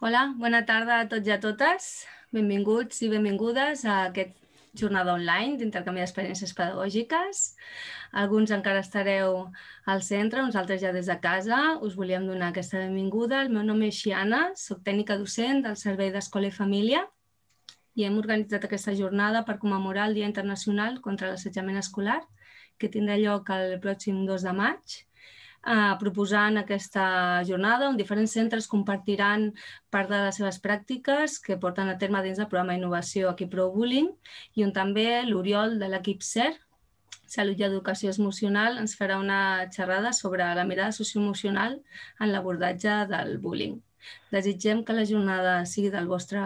Hola, bona tarda a tots i a totes. Benvinguts i benvingudes a aquest jornada online d'intercanvi d'experiències pedagògiques. Alguns encara estareu al centre, uns altres ja des de casa. Us volíem donar aquesta benvinguda. El meu nom és Xiana, soc tècnica docent del Servei d'Escola i Família i hem organitzat aquesta jornada per commemorar el Dia Internacional contra l'Assetjament Escolar, que tindrà lloc el pròxim 2 de maig eh, proposant aquesta jornada on diferents centres compartiran part de les seves pràctiques que porten a terme dins del programa d'innovació aquí Pro Bullying i on també l'Oriol de l'equip CER, Salut i Educació Emocional, ens farà una xerrada sobre la mirada socioemocional en l'abordatge del bullying. Desitgem que la jornada sigui del vostre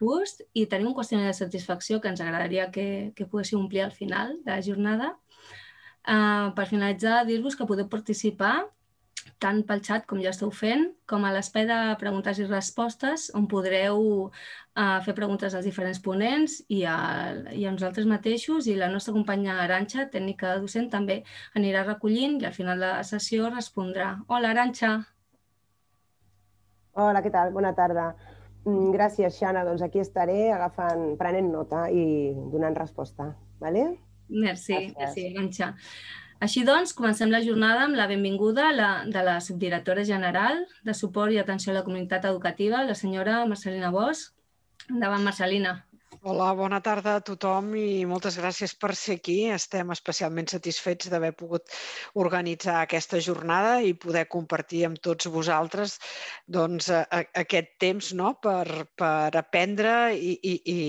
gust i tenim un qüestionari de satisfacció que ens agradaria que, que poguéssiu omplir al final de la jornada Uh, per finalitzar, dir-vos que podeu participar tant pel xat, com ja esteu fent, com a l'espai de preguntes i respostes, on podreu uh, fer preguntes als diferents ponents i a, i a nosaltres mateixos, i la nostra companya Aranxa, tècnica docent, també anirà recollint i al final de la sessió respondrà. Hola, Aranxa! Hola, què tal? Bona tarda. Mm, gràcies, Xana. Doncs aquí estaré agafant, prenent nota i donant resposta. Vale? Merci, merci, Ganxa. Així doncs, comencem la jornada amb la benvinguda la, de la subdirectora general de suport i atenció a la comunitat educativa, la senyora Marcelina Bosch. Endavant, Marcelina. Hola, bona tarda a tothom i moltes gràcies per ser aquí. Estem especialment satisfets d'haver pogut organitzar aquesta jornada i poder compartir amb tots vosaltres doncs, a, a, aquest temps no? per, per aprendre i, i, i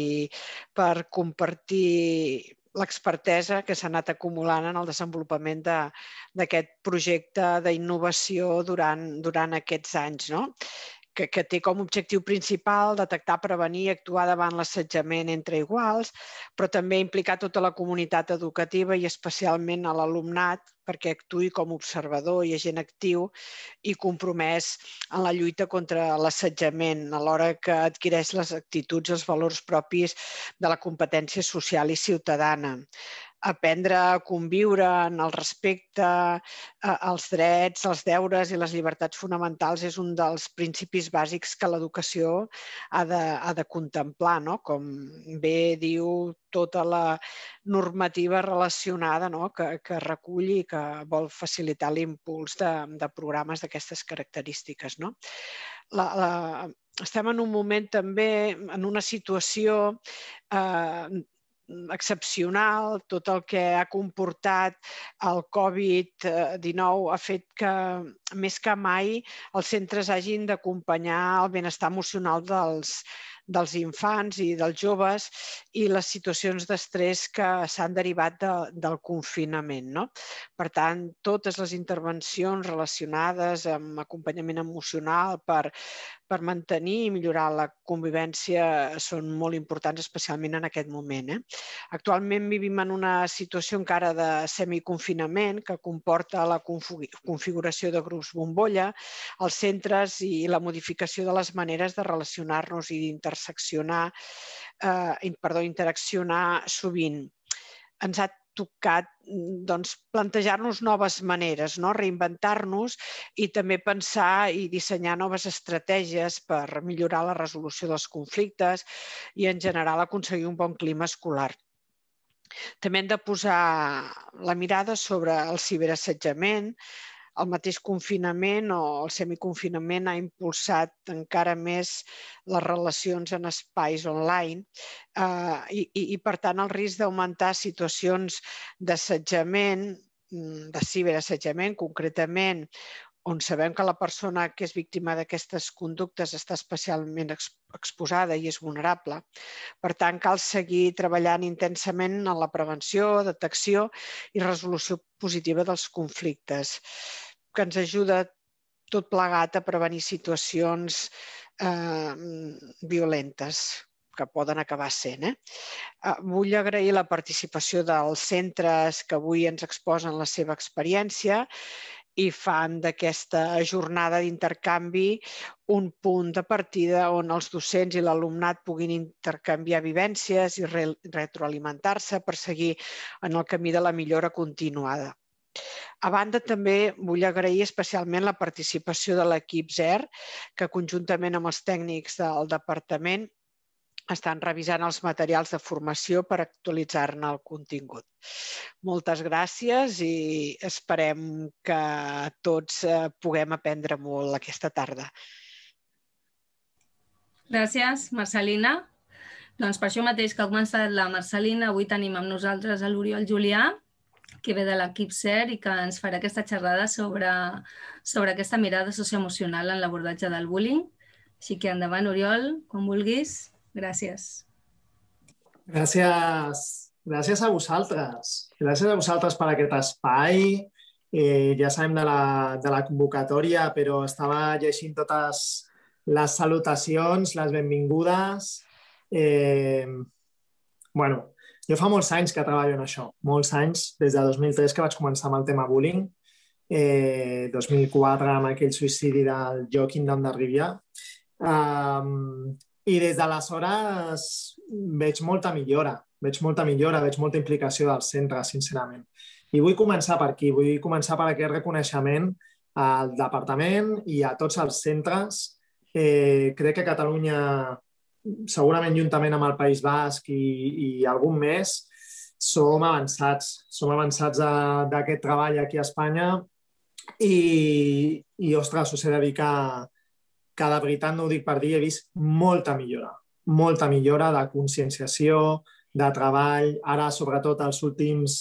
per compartir l'expertesa que s'ha anat acumulant en el desenvolupament d'aquest projecte d'innovació durant, durant aquests anys. No? Que, que té com a objectiu principal detectar, prevenir i actuar davant l'assetjament entre iguals, però també implicar tota la comunitat educativa i especialment a l'alumnat perquè actui com a observador i agent actiu i compromès en la lluita contra l'assetjament alhora que adquireix les actituds i els valors propis de la competència social i ciutadana aprendre a conviure en el respecte als drets, als deures i les llibertats fonamentals és un dels principis bàsics que l'educació ha, de, ha de contemplar, no? com bé diu tota la normativa relacionada no? que, que recull i que vol facilitar l'impuls de, de programes d'aquestes característiques. No? La, la, estem en un moment també, en una situació eh, excepcional, tot el que ha comportat el Covid-19 ha fet que més que mai els centres hagin d'acompanyar el benestar emocional dels, dels infants i dels joves i les situacions d'estrès que s'han derivat de, del confinament. No? Per tant, totes les intervencions relacionades amb acompanyament emocional per, per mantenir i millorar la convivència són molt importants, especialment en aquest moment. Eh? Actualment vivim en una situació encara de semiconfinament que comporta la configuració de grups bombolla, els centres i la modificació de les maneres de relacionar-nos i d'interseccionar interseccionar, eh, perdó, interaccionar sovint. Ens ha tocat doncs, plantejar-nos noves maneres, no? reinventar-nos i també pensar i dissenyar noves estratègies per millorar la resolució dels conflictes i, en general, aconseguir un bon clima escolar. També hem de posar la mirada sobre el ciberassetjament, el mateix confinament o el semiconfinament ha impulsat encara més les relacions en espais online eh, i, i, i, per tant, el risc d'augmentar situacions d'assetjament, mm, de ciberassetjament concretament, on sabem que la persona que és víctima d'aquestes conductes està especialment exposada i és vulnerable. Per tant, cal seguir treballant intensament en la prevenció, detecció i resolució positiva dels conflictes que ens ajuda tot plegat a prevenir situacions eh, violentes que poden acabar sent. Eh? eh? Vull agrair la participació dels centres que avui ens exposen la seva experiència i fan d'aquesta jornada d'intercanvi un punt de partida on els docents i l'alumnat puguin intercanviar vivències i re retroalimentar-se per seguir en el camí de la millora continuada. A banda, també vull agrair especialment la participació de l'equip ZER, que conjuntament amb els tècnics del departament estan revisant els materials de formació per actualitzar-ne el contingut. Moltes gràcies i esperem que tots eh, puguem aprendre molt aquesta tarda. Gràcies, Marcelina. Doncs per això mateix que ha començat la Marcelina, avui tenim amb nosaltres l'Oriol Julià, que ve de l'equip CER i que ens farà aquesta xerrada sobre, sobre aquesta mirada socioemocional en l'abordatge del bullying. Així que endavant, Oriol, quan vulguis. Gràcies. Gràcies, gràcies a vosaltres. Gràcies a vosaltres per aquest espai. Eh, ja sabem de la, de la convocatòria, però estava llegint totes les salutacions, les benvingudes. Eh, bueno, jo fa molts anys que treballo en això, molts anys, des de 2003 que vaig començar amb el tema bullying, eh, 2004 amb aquell suïcidi del Joaquim Rivia. Um, I des d'aleshores veig molta millora, veig molta millora, veig molta implicació del centre, sincerament. I vull començar per aquí, vull començar per aquest reconeixement al departament i a tots els centres. Eh, crec que Catalunya segurament juntament amb el País Basc i, i algun més, som avançats. Som avançats d'aquest treball aquí a Espanya i, i ostres, us he de dir que, que de veritat no ho dic per dir, he vist molta millora, molta millora de conscienciació, de treball, ara sobretot els últims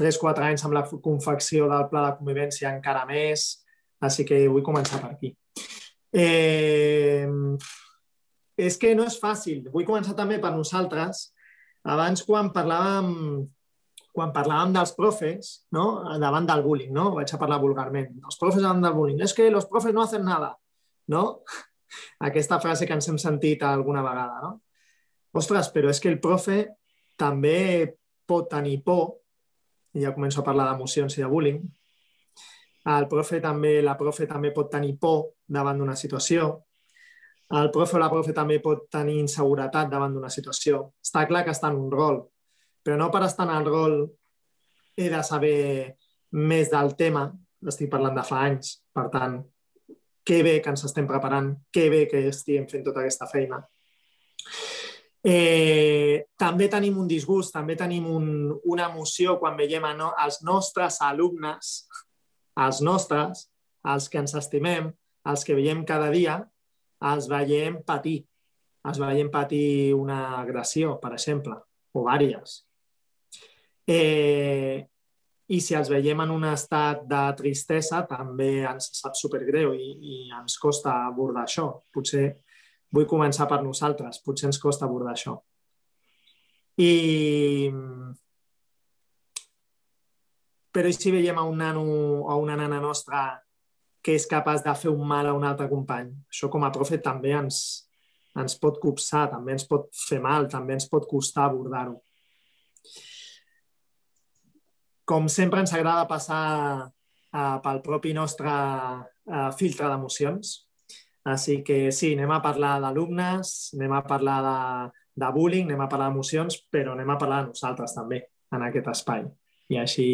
3-4 anys amb la confecció del pla de convivència encara més, així que vull començar per aquí. Eh, és que no és fàcil. Vull començar també per nosaltres. Abans, quan parlàvem, quan parlàvem dels profes, no? davant del bullying, no? vaig a parlar vulgarment, els profes davant del bullying, és que els profes no hacen nada, no? Aquesta frase que ens hem sentit alguna vegada, no? Ostres, però és que el profe també pot tenir por, i ja començo a parlar d'emocions i de bullying, el profe també, la profe també pot tenir por davant d'una situació, el profe o la profe també pot tenir inseguretat davant d'una situació. Està clar que està en un rol, però no per estar en el rol he de saber més del tema, estic parlant de fa anys, per tant, que bé que ens estem preparant, que bé que estiguem fent tota aquesta feina. Eh, també tenim un disgust, també tenim un, una emoció quan veiem a no, els nostres alumnes, els nostres, els que ens estimem, els que veiem cada dia, els veiem patir. Els veiem patir una agressió, per exemple, o vàries. Eh, I si els veiem en un estat de tristesa, també ens sap supergreu i, i ens costa abordar això. Potser vull començar per nosaltres, potser ens costa abordar això. I... Però i si veiem a un nano o a una nana nostra que és capaç de fer un mal a un altre company. Això com a profe també ens, ens pot copsar, també ens pot fer mal, també ens pot costar abordar-ho. Com sempre ens agrada passar uh, pel propi nostre uh, filtre d'emocions. Així que sí, anem a parlar d'alumnes, anem a parlar de, de bullying, anem a parlar d'emocions, però anem a parlar de nosaltres també en aquest espai. I així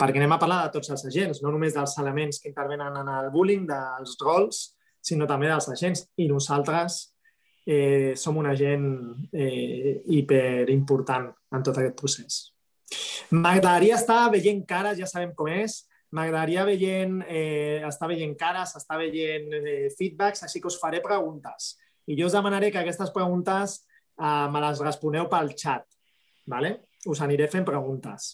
perquè anem a parlar de tots els agents, no només dels elements que intervenen en el bullying, dels rols, sinó també dels agents. I nosaltres eh, som un agent eh, hiperimportant en tot aquest procés. M'agradaria estar veient cares, ja sabem com és, m'agradaria veient, eh, estar veient cares, estar veient eh, feedbacks, així que us faré preguntes. I jo us demanaré que aquestes preguntes eh, me les responeu pel xat. ¿vale? Us aniré fent preguntes.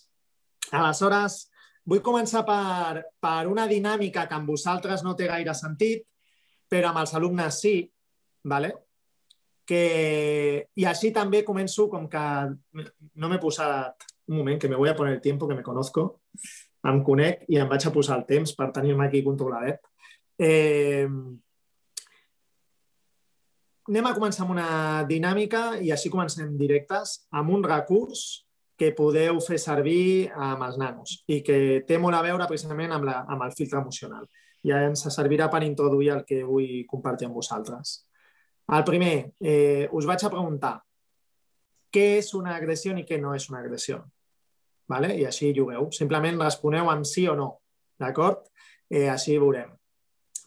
Aleshores, Vull començar per, per una dinàmica que amb vosaltres no té gaire sentit, però amb els alumnes sí, ¿vale? que, i així també començo com que no m'he posat un moment, que me voy a poner el tiempo, que me conozco, em conec i em vaig a posar el temps per tenir-me aquí controladet. Eh, anem a començar amb una dinàmica i així comencem directes amb un recurs que podeu fer servir amb els nanos i que té molt a veure precisament amb, la, amb el filtre emocional. I ens servirà per introduir el que vull compartir amb vosaltres. El primer, eh, us vaig a preguntar què és una agressió i què no és una agressió. ¿Vale? I així jugueu. Simplement responeu amb sí o no. d'acord? Eh, així veurem.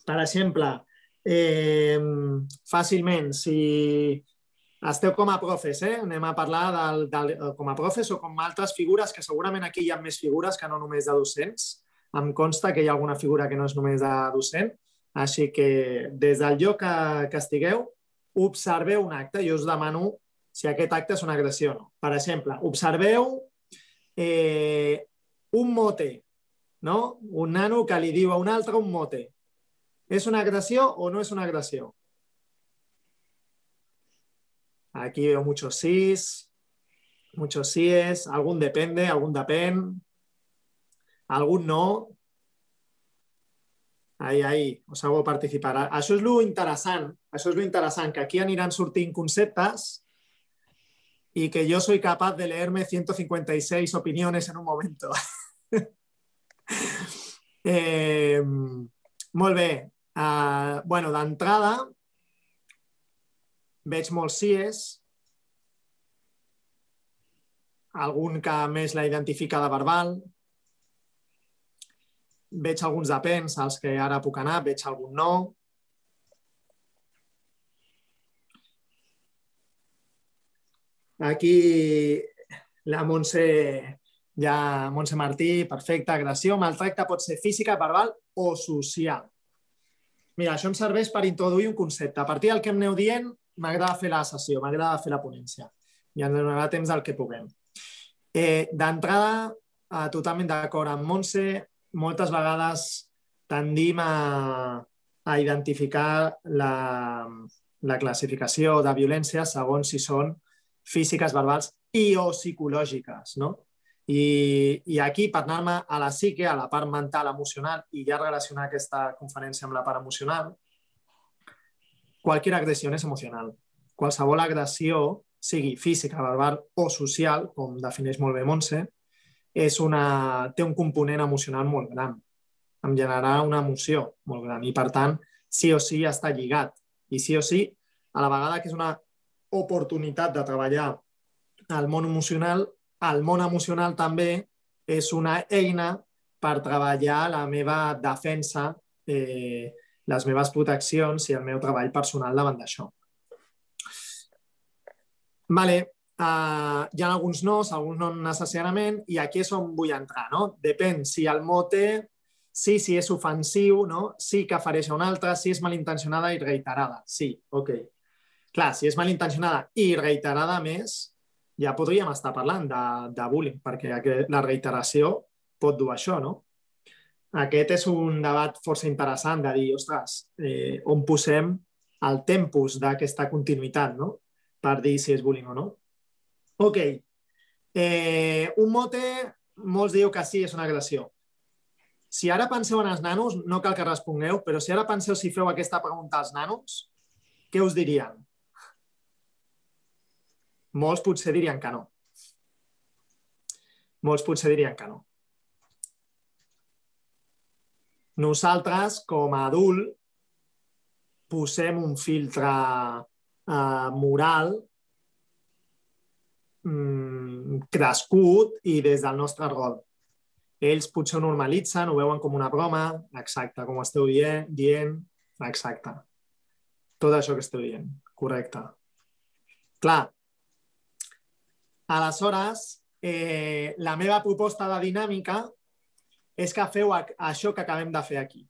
Per exemple, eh, fàcilment, si esteu com a profes, eh? anem a parlar del, del, com a profes o com altres figures, que segurament aquí hi ha més figures que no només de docents. Em consta que hi ha alguna figura que no és només de docent, així que des del lloc que, que estigueu, observeu un acte. Jo us demano si aquest acte és una agressió o no. Per exemple, observeu eh, un mote, no? un nano que li diu a un altre un mote. És una agressió o no és una agressió? Aquí veo muchos sís, muchos síes, algún depende, algún depèn, algun no. Ahí, ahí, us hago participar. Això és lo interessant, això lo que aquí aniran sortint conceptes y que yo soy capaz de leerme 156 opiniones en un momento. eh, molt bé. Uh, bueno, veig molts sies, algun que més la identifica de verbal, veig alguns depens, als que ara puc anar, veig algun no, Aquí la Montse, ja Montse Martí, perfecte, agressió, maltracte pot ser física, verbal o social. Mira, això em serveix per introduir un concepte. A partir del que em aneu dient, m'agrada fer la sessió, m'agrada fer la ponència. I ens donarà temps del que puguem. Eh, D'entrada, eh, totalment d'acord amb Montse, moltes vegades tendim a, a identificar la, la classificació de violència segons si són físiques, verbals i o psicològiques, no? I, i aquí, per anar-me a la psique, a la part mental, emocional, i ja relacionar aquesta conferència amb la part emocional, qualsevol agressió és emocional. Qualsevol agressió, sigui física, verbal o social, com defineix molt bé Montse, és una, té un component emocional molt gran. Em generarà una emoció molt gran i, per tant, sí o sí està lligat. I sí o sí, a la vegada que és una oportunitat de treballar al món emocional, el món emocional també és una eina per treballar la meva defensa, eh, les meves proteccions i el meu treball personal davant d'això. Vale. Uh, hi ha alguns nos, alguns no necessàriament, i aquí és on vull entrar. No? Depèn si el mote, sí, si és ofensiu, no? sí que fareix a un altre, si és malintencionada i reiterada. Sí, ok. Clar, si és malintencionada i reiterada més, ja podríem estar parlant de, de bullying, perquè la reiteració pot dur això, no? Aquest és un debat força interessant de dir, ostres, eh, on posem el tempus d'aquesta continuïtat, no? Per dir si és bullying o no. Ok. Eh, un mote, molts diu que sí, és una agressió. Si ara penseu en els nanos, no cal que respongueu, però si ara penseu si feu aquesta pregunta als nanos, què us dirien? Molts potser dirien que no. Molts potser dirien que no. Nosaltres, com a adult, posem un filtre eh, moral mm, crescut i des del nostre rol. Ells potser ho normalitzen, ho veuen com una broma, exacte, com esteu dient, dient exacte. Tot això que esteu dient, correcte. Clar, Aleshores, eh, la meva proposta de dinàmica és que feu això que acabem de fer aquí.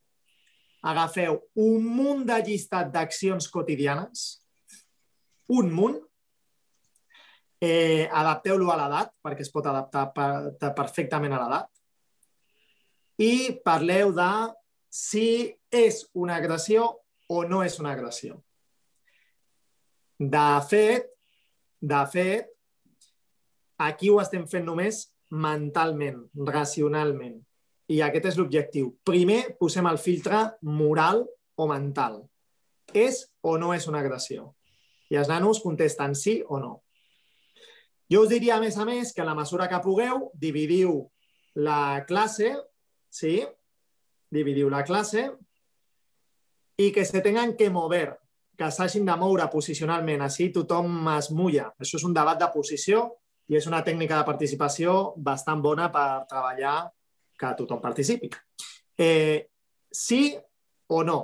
Agafeu un munt de llistat d'accions quotidianes, un munt, eh, adapteu-lo a l'edat, perquè es pot adaptar per, perfectament a l'edat, i parleu de si és una agressió o no és una agressió. De fet, de fet, Aquí ho estem fent només mentalment, racionalment. I aquest és l'objectiu. Primer posem el filtre moral o mental. És o no és una agressió? I els nanos contesten sí o no. Jo us diria, a més a més, que a la mesura que pugueu, dividiu la classe, sí? Dividiu la classe i que se tengan que mover, que s'hagin de moure posicionalment, així tothom es mulla. Això és un debat de posició i és una tècnica de participació bastant bona per treballar que tothom participi. eh, sí o no.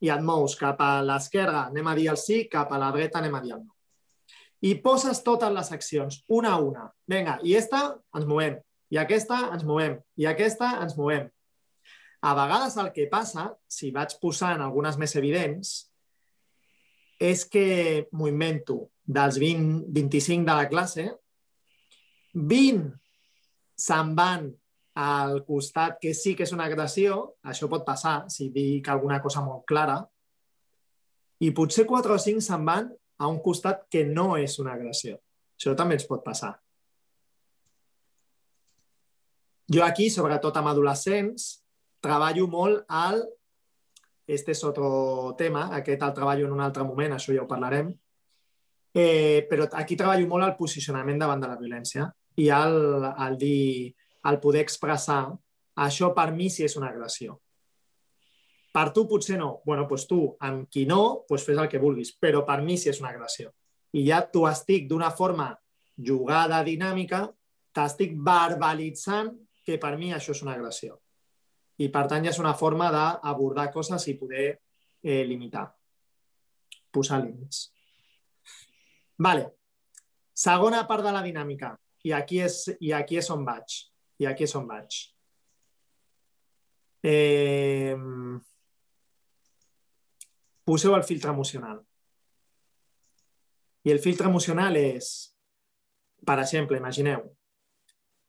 I et mous cap a l'esquerra, anem a dir el sí, cap a la dreta, anem a dir el no. I poses totes les accions, una a una. Vinga, i esta ens movem, i aquesta ens movem, i aquesta ens movem. A vegades el que passa, si vaig posant algunes més evidents, és que m'ho invento. Dels 20, 25 de la classe, 20 se'n van al costat que sí que és una agressió, això pot passar si dic alguna cosa molt clara, i potser 4 o 5 se'n van a un costat que no és una agressió. Això també ens pot passar. Jo aquí, sobretot amb adolescents, treballo molt al... Este és otro tema, aquest el treballo en un altre moment, això ja ho parlarem. Eh, però aquí treballo molt al posicionament davant de la violència i al, al dir, al poder expressar això per mi sí és una agressió. Per tu potser no. bueno, doncs tu, amb qui no, doncs fes el que vulguis, però per mi sí és una agressió. I ja t'ho estic d'una forma jugada, dinàmica, t'estic verbalitzant que per mi això és una agressió i per tant ja és una forma d'abordar coses i poder eh, limitar, posar límits. Vale. Segona part de la dinàmica. I aquí és, i aquí és on vaig. I aquí és on vaig. Eh, poseu el filtre emocional. I el filtre emocional és, per exemple, imagineu,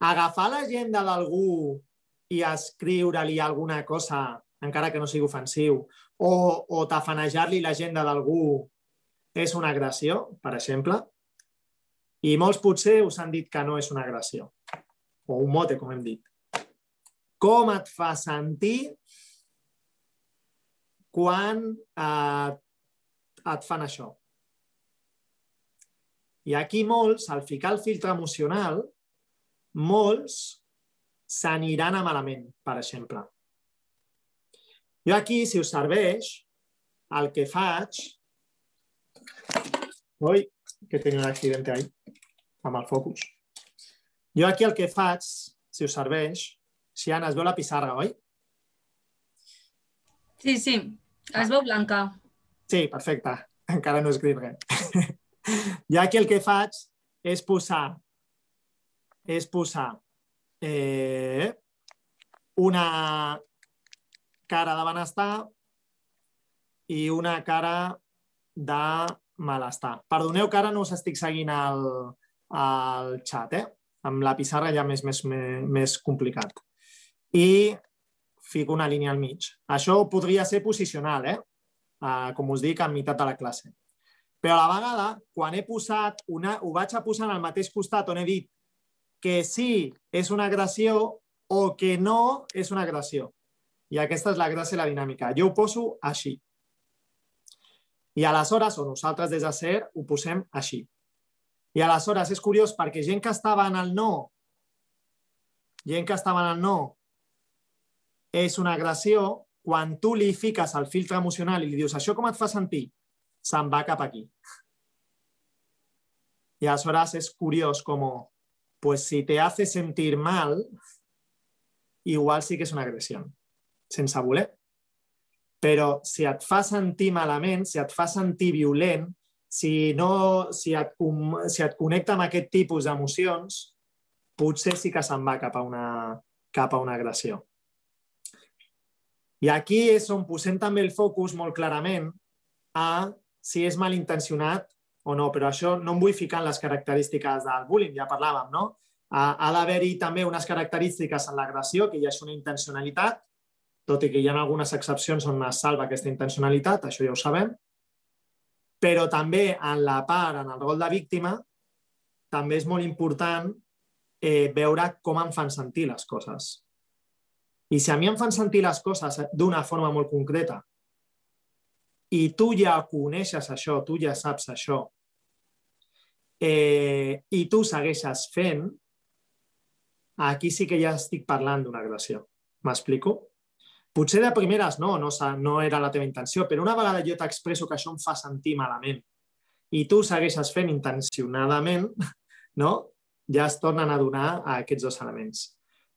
agafar l'agenda d'algú i escriure-li alguna cosa, encara que no sigui ofensiu, o, o tafanejar-li l'agenda d'algú és una agressió, per exemple, i molts potser us han dit que no és una agressió, o un mote, com hem dit. Com et fa sentir quan eh, et fan això? I aquí molts, al ficar el filtre emocional, molts s'aniran a malament, per exemple. Jo aquí, si us serveix, el que faig... Ui, que tenia un accident ahí, amb el focus. Jo aquí el que faig, si us serveix, Xiana, es veu la pissarra, oi? Sí, sí, es veu blanca. Sí, perfecte. Encara no he escrit res. jo aquí el que faig és posar és posar eh, una cara de benestar i una cara de malestar. Perdoneu que ara no us estic seguint al, al xat, eh? Amb la pissarra ja més, més, més, complicat. I fico una línia al mig. Això podria ser posicional, eh? Uh, com us dic, a meitat de la classe. Però a la vegada, quan he posat una, ho vaig a posar el mateix costat on he dit que sí és una agressió o que no és una agressió. I aquesta és la gràcia i la dinàmica. Jo ho poso així. I aleshores, o nosaltres des de ser, ho posem així. I aleshores és curiós perquè gent que estava en el no, gent que estava en el no, és una agressió, quan tu li fiques el filtre emocional i li dius això com et fa sentir, se'n va cap aquí. I aleshores és curiós com pues si te hace sentir mal, igual sí que és una agressió, sense voler. Però si et fa sentir malament, si et fa sentir violent, si, no, si, et, si et connecta amb aquest tipus d'emocions, potser sí que se'n va cap a, una, cap a una agressió. I aquí és on posem també el focus molt clarament a si és malintencionat o no, però això no em vull ficar en les característiques del bullying, ja parlàvem, no? Ha d'haver-hi també unes característiques en l'agressió, que ja és una intencionalitat, tot i que hi ha algunes excepcions on es salva aquesta intencionalitat, això ja ho sabem, però també en la part, en el rol de víctima, també és molt important eh, veure com em fan sentir les coses. I si a mi em fan sentir les coses d'una forma molt concreta i tu ja coneixes això, tu ja saps això, eh, i tu segueixes fent, aquí sí que ja estic parlant d'una agressió. M'explico? Potser de primeres no, no, no era la teva intenció, però una vegada jo t'expresso que això em fa sentir malament i tu segueixes fent intencionadament, no? ja es tornen a donar a aquests dos elements.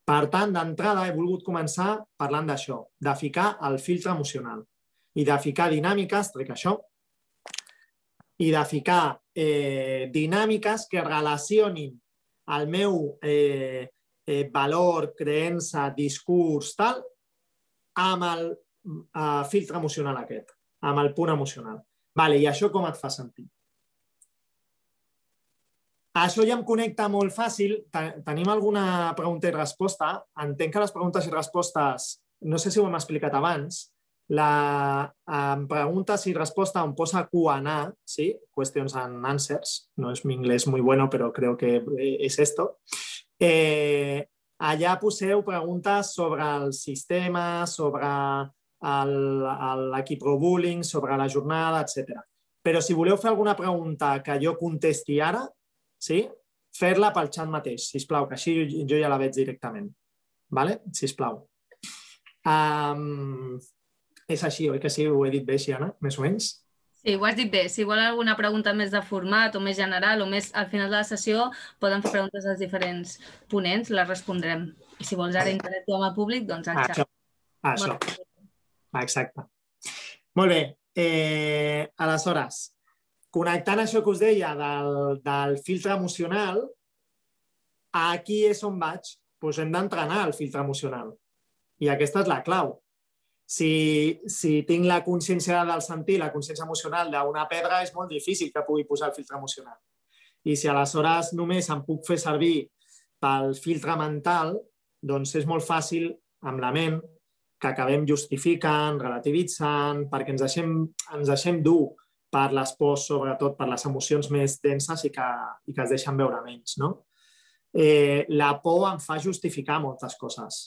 Per tant, d'entrada he volgut començar parlant d'això, de ficar el filtre emocional i de ficar dinàmiques, trec això, i de ficar eh, dinàmiques que relacionin el meu eh, eh, valor, creença, discurs, tal, amb el eh, filtre emocional aquest, amb el punt emocional. Vale, I això com et fa sentir? Això ja em connecta molt fàcil. Tenim alguna pregunta i resposta. Entenc que les preguntes i respostes, no sé si ho hem explicat abans, la em preguntes i resposta on posa Q&A, ¿sí? Questions and Answers, no es mi inglés muy bueno, pero creo que es esto. Eh, allà poseu preguntes sobre el sistema, sobre l'equipro-bullying, sobre la jornada, etc. Però si voleu fer alguna pregunta que jo contesti ara, sí? fer-la pel xat mateix, si plau, que així jo ja la veig directament. Vale? Si plau. Um, és així, oi que sí? Ho he dit bé, Xiana, més o menys? Sí, ho has dit bé. Si vol alguna pregunta més de format o més general o més al final de la sessió, poden fer preguntes als diferents ponents, les respondrem. I si vols ara interactuar amb el públic, doncs al xat. Això. Això. Exacte. Molt bé. Eh, aleshores, connectant això que us deia del, del filtre emocional, aquí és on vaig. Doncs hem d'entrenar el filtre emocional. I aquesta és la clau. Si, si tinc la consciència del sentir, la consciència emocional d'una pedra, és molt difícil que pugui posar el filtre emocional. I si aleshores només em puc fer servir pel filtre mental, doncs és molt fàcil amb la ment que acabem justificant, relativitzant, perquè ens deixem, ens deixem dur per les pors, sobretot per les emocions més denses i que, i que es deixen veure menys. No? Eh, la por em fa justificar moltes coses.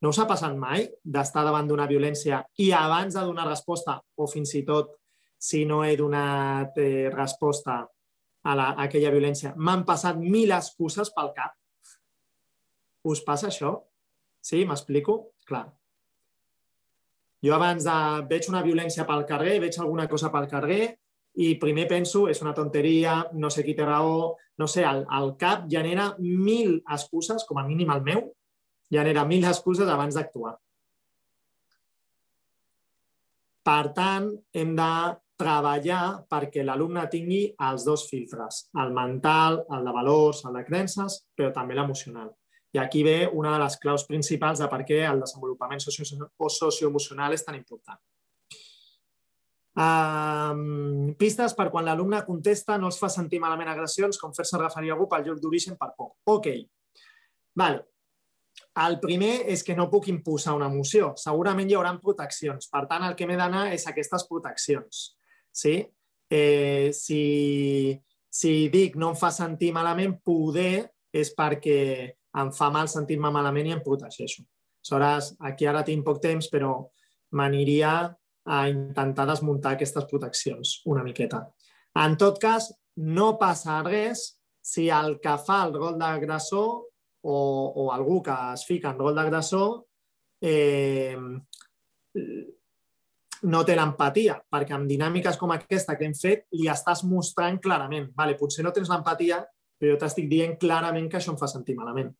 No us ha passat mai d'estar davant d'una violència i abans de donar resposta, o fins i tot si no he donat eh, resposta a, la, a aquella violència, m'han passat mil excuses pel cap? Us passa això? Sí, m'explico? Clar. Jo abans de... veig una violència pel carrer, veig alguna cosa pel carrer i primer penso, és una tonteria, no sé qui té raó, no sé, el, el cap genera mil excuses, com a mínim el meu, genera mil excuses abans d'actuar. Per tant, hem de treballar perquè l'alumne tingui els dos filtres, el mental, el de valors, el de creences, però també l'emocional. I aquí ve una de les claus principals de per què el desenvolupament socioemocional és tan important. Um, pistes per quan l'alumne contesta no els fa sentir malament agressions com fer-se referir a algú pel lloc d'origen per por. Ok. Vale. El primer és que no puc imposar una emoció. Segurament hi haurà proteccions. Per tant, el que m'he d'anar és aquestes proteccions. Sí? Eh, si, si dic no em fa sentir malament, poder és perquè em fa mal sentir-me malament i em protegeixo. Aleshores, aquí ara tinc poc temps, però m'aniria a intentar desmuntar aquestes proteccions una miqueta. En tot cas, no passa res si el que fa el rol d'agressor o, o algú que es fica en rol d'agressor eh, no té l'empatia, perquè amb dinàmiques com aquesta que hem fet li estàs mostrant clarament. Vale, potser no tens l'empatia, però jo t'estic dient clarament que això em fa sentir malament.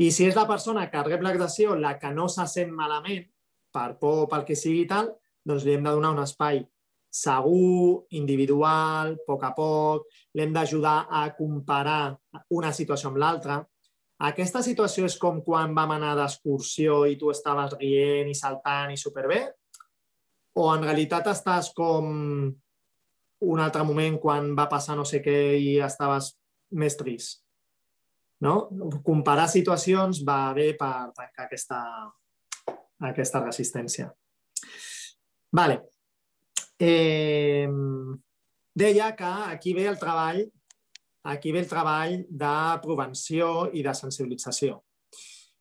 I si és la persona que rep l'agressió la que no se sent malament, per por o pel que sigui tal, doncs li hem de donar un espai segur, individual, a poc a poc, l'hem d'ajudar a comparar una situació amb l'altra. Aquesta situació és com quan vam anar d'excursió i tu estaves rient i saltant i superbé? O en realitat estàs com un altre moment quan va passar no sé què i estaves més trist. No? Comparar situacions va bé per trencar aquesta, aquesta resistència. Vale. Eh, deia que aquí ve el treball aquí ve el treball de prevenció i de sensibilització.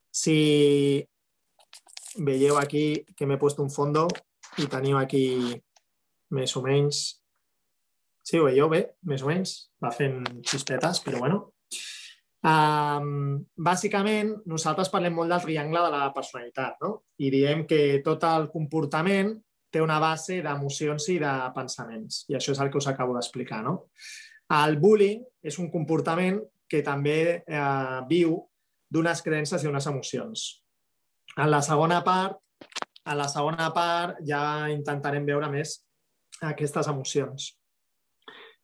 Si veieu aquí que m'he posat un fondo i teniu aquí més o menys Sí, ho veieu bé, més o menys. Va fent xispetes, però bueno. Um, bàsicament, nosaltres parlem molt del triangle de la personalitat no? i diem que tot el comportament té una base d'emocions i de pensaments. I això és el que us acabo d'explicar. No? El bullying és un comportament que també eh, viu d'unes creences i unes emocions. En la segona part, a la segona part ja intentarem veure més aquestes emocions.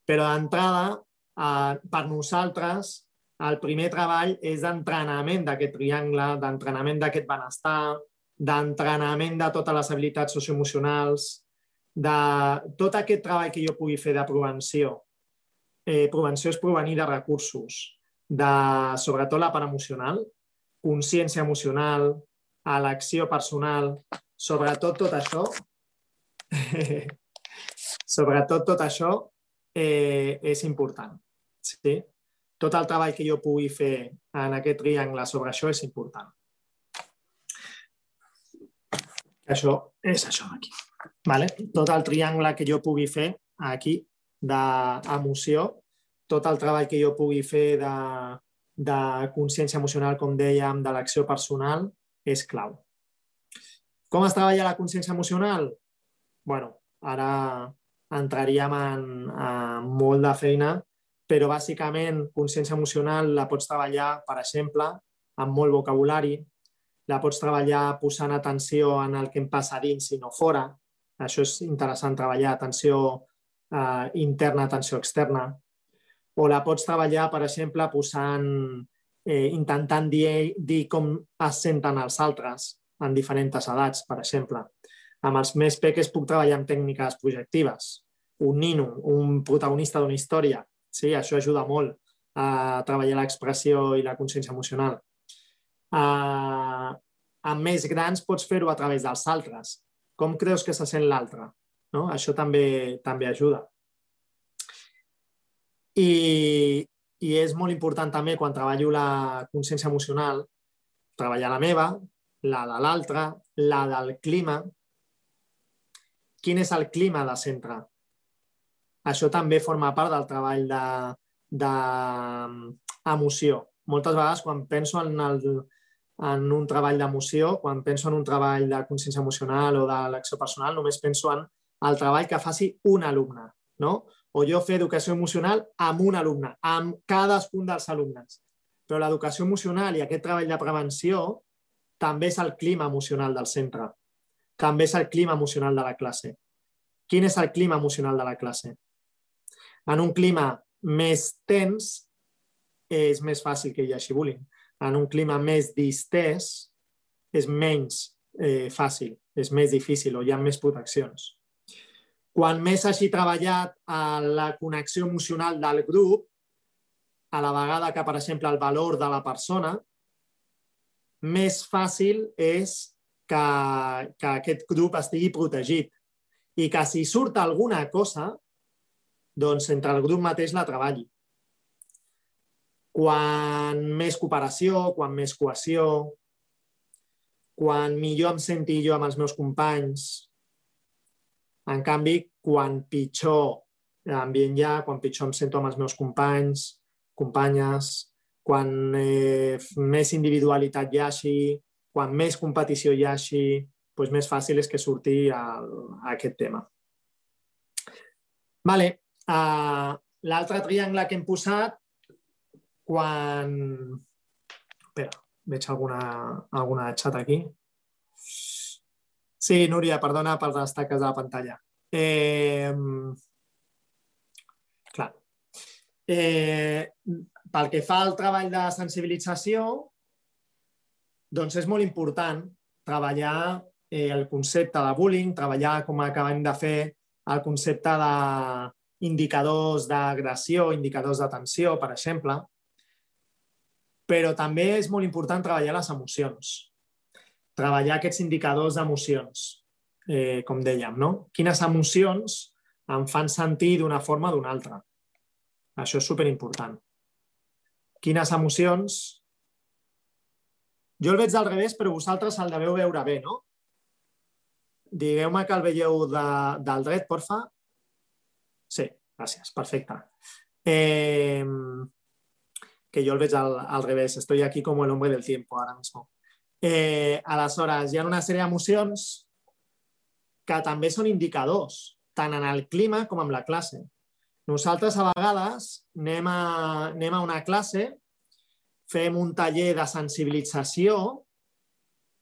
Però d'entrada, eh, per nosaltres, el primer treball és d'entrenament d'aquest triangle, d'entrenament d'aquest benestar, d'entrenament de totes les habilitats socioemocionals, de tot aquest treball que jo pugui fer de prevenció. Eh, prevenció és provenir de recursos, de, sobretot la part emocional, consciència emocional, elecció personal, sobretot tot això, sobretot tot això eh, és important. Sí? Tot el treball que jo pugui fer en aquest triangle sobre això és important. Això és això aquí. Vale? Tot el triangle que jo pugui fer aquí d'emoció, tot el treball que jo pugui fer de, de consciència emocional, com dèiem, de l'acció personal, és clau. Com es treballa la consciència emocional? bueno, ara entraríem en, en molt de feina, però bàsicament consciència emocional la pots treballar, per exemple, amb molt vocabulari, la pots treballar posant atenció en el que em passa dins i no fora. Això és interessant treballar, atenció eh, interna, atenció externa. O la pots treballar, per exemple, posant, eh, intentant dir, dir com es senten els altres en diferents edats, per exemple. Amb els més peques puc treballar amb tècniques projectives. Un nino, un protagonista d'una història. Sí, això ajuda molt a treballar l'expressió i la consciència emocional. Uh, amb més grans pots fer-ho a través dels altres. Com creus que se sent l'altre? No? Això també, també ajuda. I, I és molt important també quan treballo la consciència emocional, treballar la meva, la de l'altre, la del clima, quin és el clima de centre. Això també forma part del treball d'emoció. De, de Moltes vegades, quan penso en, el, en un treball d'emoció, quan penso en un treball de consciència emocional o de l'acció personal, només penso en el treball que faci un alumne. No? O jo fer educació emocional amb un alumne, amb cadascun dels alumnes. Però l'educació emocional i aquest treball de prevenció també és el clima emocional del centre també és el clima emocional de la classe. Quin és el clima emocional de la classe? En un clima més tens és més fàcil que hi hagi bullying. En un clima més distès és menys eh, fàcil, és més difícil o hi ha més proteccions. Quan més hagi treballat a la connexió emocional del grup, a la vegada que, per exemple, el valor de la persona, més fàcil és que, que aquest grup estigui protegit i que si surt alguna cosa, doncs entre el grup mateix la treballi. Quan més cooperació, quan més cohesió, quan millor em senti jo amb els meus companys. En canvi, quan pitjor ambient hi ha, quan pitjor em sento amb els meus companys, companyes, quan eh, més individualitat hi hagi, quan més competició hi hagi, doncs més fàcil és que surti el, aquest tema. Vale. Uh, L'altre triangle que hem posat, quan... Espera, veig alguna, alguna xat aquí. Sí, Núria, perdona per les taques de la pantalla. Eh, clar. Eh, pel que fa al treball de sensibilització, doncs és molt important treballar eh, el concepte de bullying, treballar com acabem de fer el concepte d'indicadors d'agressió, indicadors d'atenció, per exemple. Però també és molt important treballar les emocions, treballar aquests indicadors d'emocions, eh, com dèiem, no? Quines emocions em fan sentir d'una forma o d'una altra. Això és superimportant. Quines emocions jo el veig al revés, però vosaltres el deveu veure bé, no? Digueu-me que el veieu de, del dret, porfa. Sí, gràcies, perfecte. Eh, que jo el veig al, al revés, estoy aquí com el hombre del tiempo ara mismo. Eh, aleshores, hi ha una sèrie d'emocions que també són indicadors, tant en el clima com en la classe. Nosaltres a vegades anem a, anem a una classe fem un taller de sensibilització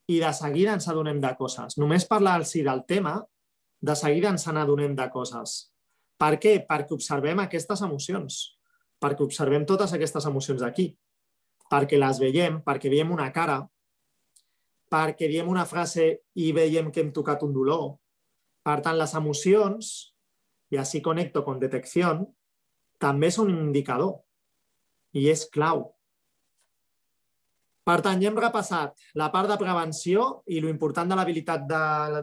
i de seguida ens adonem de coses. Només parlar-los del tema, de seguida ens n'adonem de coses. Per què? Perquè observem aquestes emocions, perquè observem totes aquestes emocions aquí, perquè les veiem, perquè veiem una cara, perquè diem una frase i veiem que hem tocat un dolor. Per tant, les emocions, i així connecto con detecció, també són un indicador i és clau. Per tant, ja hem repassat la part de prevenció i l'important de l'habilitat de,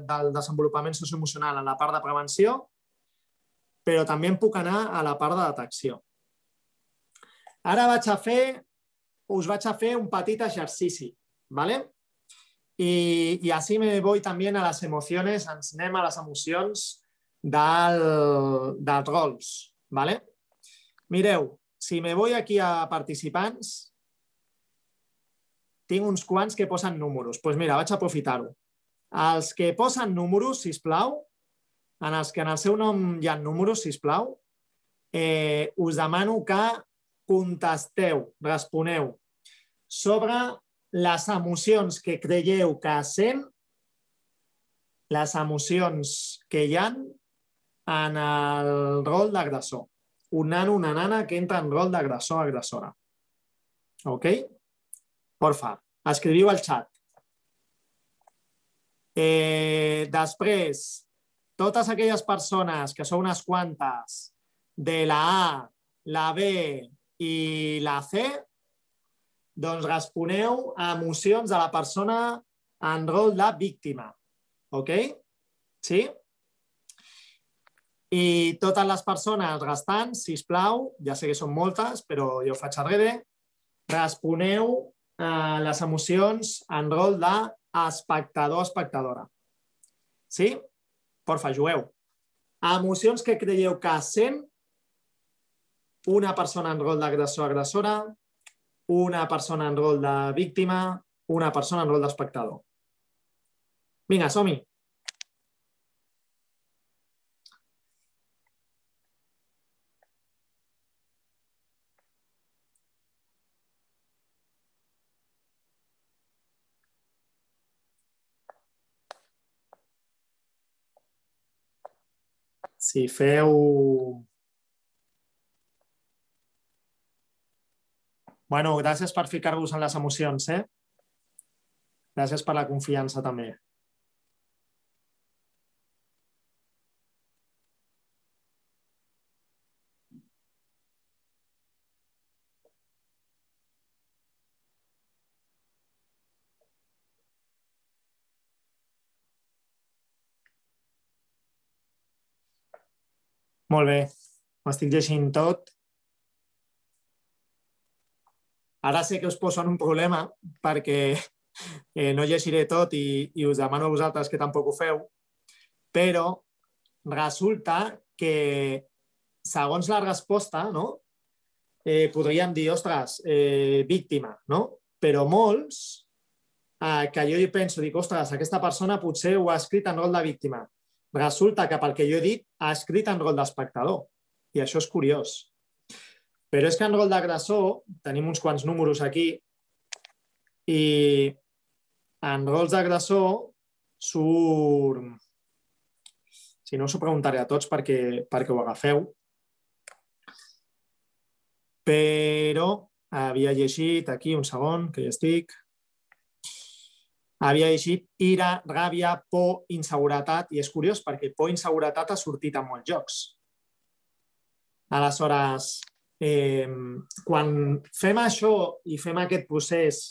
del desenvolupament socioemocional en la part de prevenció, però també em puc anar a la part de detecció. Ara vaig a fer, us vaig a fer un petit exercici, ¿vale? I, i així me voy també a les emocions, ens anem a les emocions del, dels rols, ¿vale? Mireu, si me voy aquí a participants, tinc uns quants que posen números. Doncs pues mira, vaig aprofitar-ho. Els que posen números, si plau, en els que en el seu nom hi ha números, si plau, eh, us demano que contesteu, responeu sobre les emocions que creieu que sent, les emocions que hi han en el rol d'agressor un nano, una nana que entra en rol d'agressor agressora. Ok? Porfa, escriviu al xat. Eh, després, totes aquelles persones que són unes quantes de la A, la B i la C, doncs responeu a emocions de la persona en rol de víctima. Ok? Sí? I totes les persones restants, si plau, ja sé que són moltes, però jo ho faig arrere, responeu eh, les emocions en rol d'espectador-espectadora. Sí? Porfa, jugueu. Emocions que creieu que sent una persona en rol d'agressor-agressora, una persona en rol de víctima, una persona en rol d'espectador. Vinga, som-hi. si feu... Bueno, gràcies per ficar-vos en les emocions, eh? Gràcies per la confiança també. Molt bé, m'estic llegint tot. Ara sé que us poso en un problema perquè eh, no llegiré tot i, i us demano a vosaltres que tampoc ho feu, però resulta que segons la resposta, no? eh, podríem dir, ostres, eh, víctima, no? Però molts, eh, que jo penso, dic, ostres, aquesta persona potser ho ha escrit en rol de víctima resulta que pel que jo he dit ha escrit en rol d'espectador. I això és curiós. Però és que en rol d'agressor tenim uns quants números aquí i en rols d'agressor surt... Si no, s'ho preguntaré a tots perquè, perquè ho agafeu. Però havia llegit aquí un segon, que ja estic havia llegit ira, ràbia, por, inseguretat, i és curiós perquè por inseguretat ha sortit en molts jocs. Aleshores, eh, quan fem això i fem aquest procés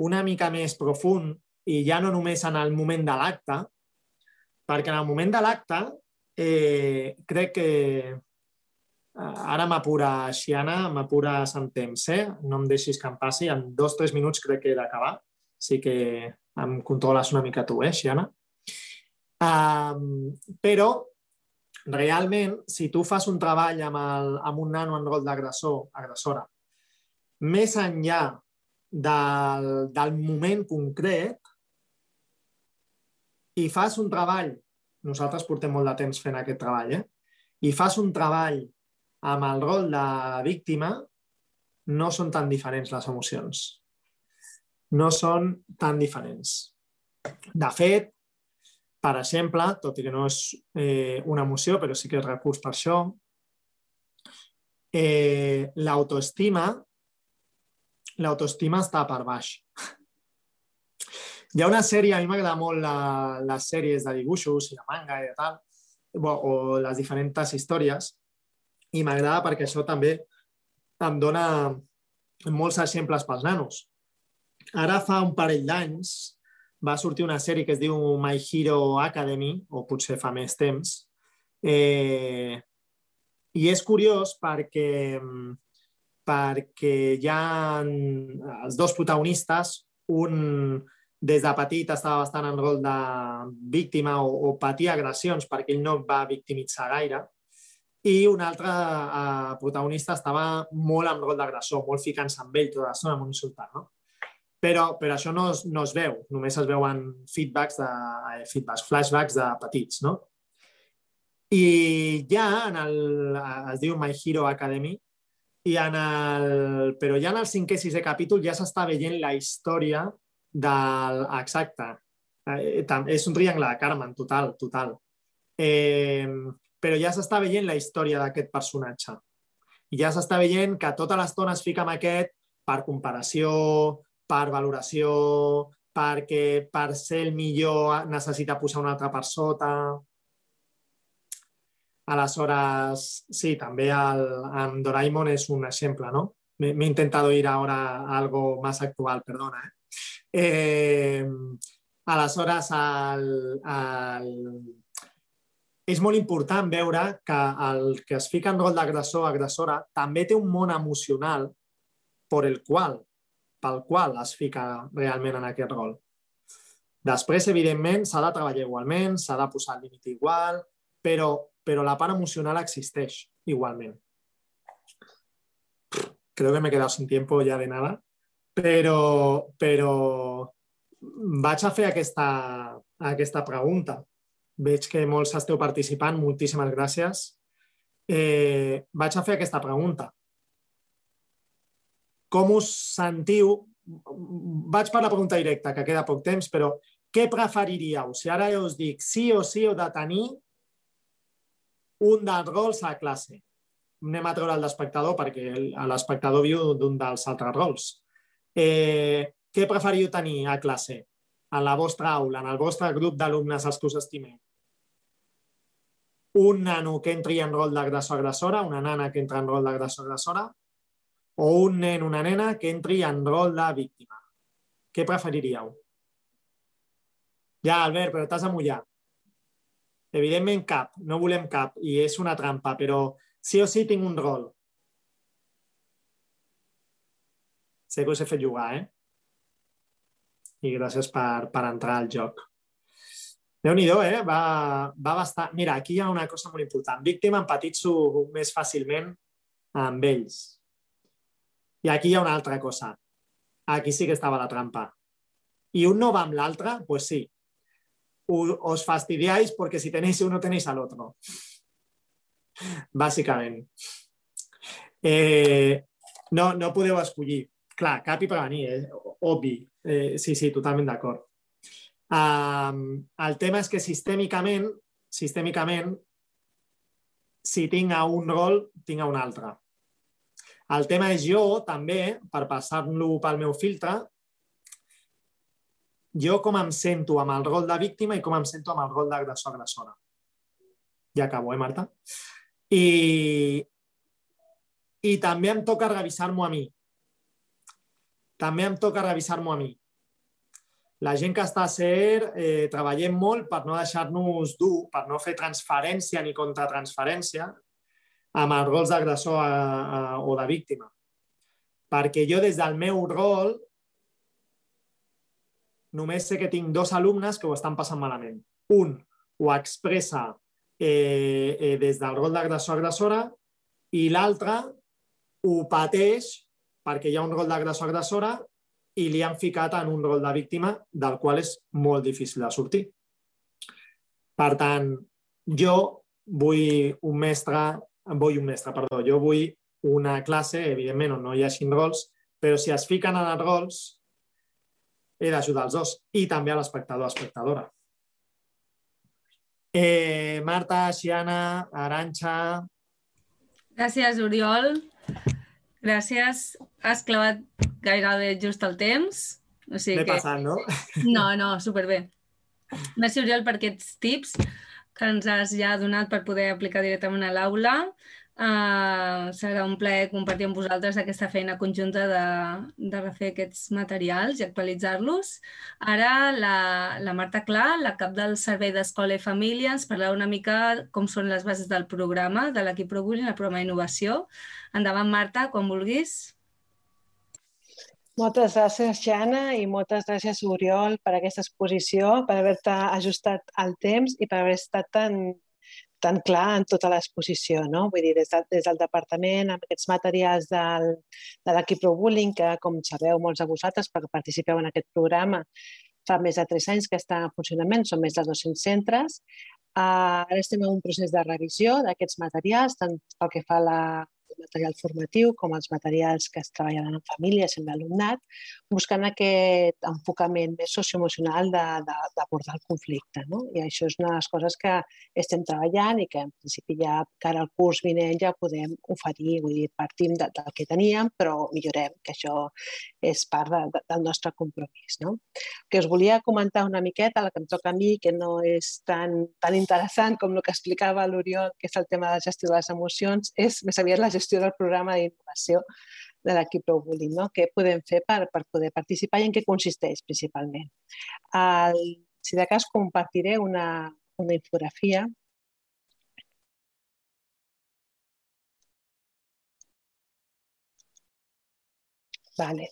una mica més profund i ja no només en el moment de l'acte, perquè en el moment de l'acte eh, crec que eh, ara m'apura Xiana, m'apura en temps, eh? no em deixis que em passi, en dos o tres minuts crec que he d'acabar, sí que em controles una mica tu, eh, Xiana? Um, però, realment, si tu fas un treball amb, el, amb un nano en rol d'agressor, agressora, més enllà del, del moment concret, i fas un treball, nosaltres portem molt de temps fent aquest treball, eh? i fas un treball amb el rol de víctima, no són tan diferents les emocions. No són tan diferents. De fet, per exemple, tot i que no és eh, una emoció, però sí que és recurs per això, eh, l'autoestima l'autoestima està per baix. Hi ha una sèrie, a mi m'agrada molt la, les sèries de dibuixos i de manga i de tal, o les diferents històries, i m'agrada perquè això també em dona molts exemples pels nanos. Ara fa un parell d'anys va sortir una sèrie que es diu My Hero Academy, o potser fa més temps, eh, i és curiós perquè, perquè hi ha els dos protagonistes, un des de petit estava bastant en rol de víctima o, o patia agressions perquè ell no va victimitzar gaire, i un altre eh, protagonista estava molt en rol d'agressor, molt ficant-se amb ell tota l'estona, molt insultant, no? Però, però això no es, no es veu, només es veuen feedbacks, de, eh, feedbacks, flashbacks de petits, no? I ja en el, es diu My Hero Academy, i en el, però ja en el cinquè sisè capítol ja s'està veient la història del... Exacte. Eh, és un triangle de Carmen, total, total. Eh, però ja s'està veient la història d'aquest personatge. I ja s'està veient que tota l'estona es fica amb aquest per comparació, per valoració, perquè per ser el millor necessita posar una altra per sota. Aleshores, sí, també el, en Doraemon és un exemple, ¿no? Me, he intentado ir ahora a algo más actual, perdona. Eh? Eh, aleshores, el, el, és molt important veure que el que es fica en rol d'agressor o agressora un món emocional per el qual, pel qual es fica realment en aquest rol. Després, evidentment, s'ha de treballar igualment, s'ha de posar el límit igual, però, però la part emocional existeix igualment. Creo que me he quedado sin tiempo ya de nada, però, però vaig a fer aquesta, aquesta pregunta. Veig que molts esteu participant, moltíssimes gràcies. Eh, vaig a fer aquesta pregunta. Com us sentiu? Vaig per la pregunta directa, que queda poc temps, però què preferiríeu? Si ara jo us dic sí o sí heu de tenir un dels rols a classe. Anem a treure el d'espectador perquè l'espectador viu d'un dels altres rols. Eh, què preferiu tenir a classe? En la vostra aula, en el vostre grup d'alumnes als que us estimeu? un nano que entri en rol d'agressor-agressora, una nana que entra en rol d'agressor-agressora, o un nen, una nena que entri en rol de víctima. Què preferiríeu? Ja, Albert, però t'has amullat. Evidentment cap, no volem cap, i és una trampa, però sí o sí tinc un rol. Sé que us he fet jugar, eh? I gràcies per, per entrar al joc déu nhi eh? Va, va bastar... Mira, aquí hi ha una cosa molt important. Víctima empatitzo més fàcilment amb ells. I aquí hi ha una altra cosa. Aquí sí que estava la trampa. I un no va amb l'altre, pues sí. Os fastidiáis porque si tenéis uno tenéis al otro. Bàsicament. Eh, no, no podeu escollir. Clar, cap i venir, eh? obvi. Eh, sí, sí, totalment d'acord. Um, el tema és que sistèmicament, sistèmicament, si tinc a un rol, tinc a un altre. El tema és jo, també, per passar-lo pel meu filtre, jo com em sento amb el rol de víctima i com em sento amb el rol d'agressor-agressora. Ja acabo, eh, Marta? I, I també em toca revisar-m'ho a mi. També em toca revisar-m'ho a mi la gent que està a SER eh, treballem molt per no deixar-nos dur, per no fer transferència ni contratransferència amb els rols d'agressor o de víctima. Perquè jo des del meu rol només sé que tinc dos alumnes que ho estan passant malament. Un ho expressa eh, eh, des del rol d'agressor-agressora i l'altre ho pateix perquè hi ha un rol d'agressor-agressora i li han ficat en un rol de víctima del qual és molt difícil de sortir. Per tant, jo vull un mestre, vull un mestre, perdó, jo vull una classe, evidentment, on no hi hagi rols, però si es fiquen en els rols, he d'ajudar els dos i també a l'espectador espectadora. Eh, Marta, Xiana, Aranxa... Gràcies, Oriol. Gràcies. Has clavat gairebé just el temps. O sigui L'he que... passat, no? No, no, superbé. Merci, Oriol, per aquests tips que ens has ja donat per poder aplicar directament a l'aula. Uh, serà un plaer compartir amb vosaltres aquesta feina conjunta de, de refer aquests materials i actualitzar-los. Ara la, la Marta Clar, la cap del Servei d'Escola i Família, ens parlarà una mica com són les bases del programa de l'equip ProBullying, el programa d'innovació. Endavant, Marta, quan vulguis. Moltes gràcies, Jana, i moltes gràcies, Oriol, per aquesta exposició, per haver-te ajustat al temps i per haver estat tan tan clar en tota l'exposició, no? Vull dir, des, de, des del departament, amb aquests materials del, de l'equip ProBullying, que, com sabeu molts de vosaltres, perquè participeu en aquest programa, fa més de tres anys que està en funcionament, són més de 200 centres. Uh, ara estem en un procés de revisió d'aquests materials, tant pel que fa a la material formatiu com els materials que es treballen en famílies, en l'alumnat, buscant aquest enfocament més socioemocional d'abordar el conflicte. No? I això és una de les coses que estem treballant i que en principi ja cara al curs vinent ja podem oferir, vull dir, partim de, del que teníem, però millorem, que això és part de, de, del nostre compromís. No? Que us volia comentar una miqueta, la que em toca a mi, que no és tan, tan interessant com el que explicava l'Oriol, que és el tema de la gestió de les emocions, és més aviat la gestió del programa d'innovació de l'equip ProBullying, no? Què podem fer per, per poder participar i en què consisteix principalment. El, si de cas compartiré una, una infografia Vale.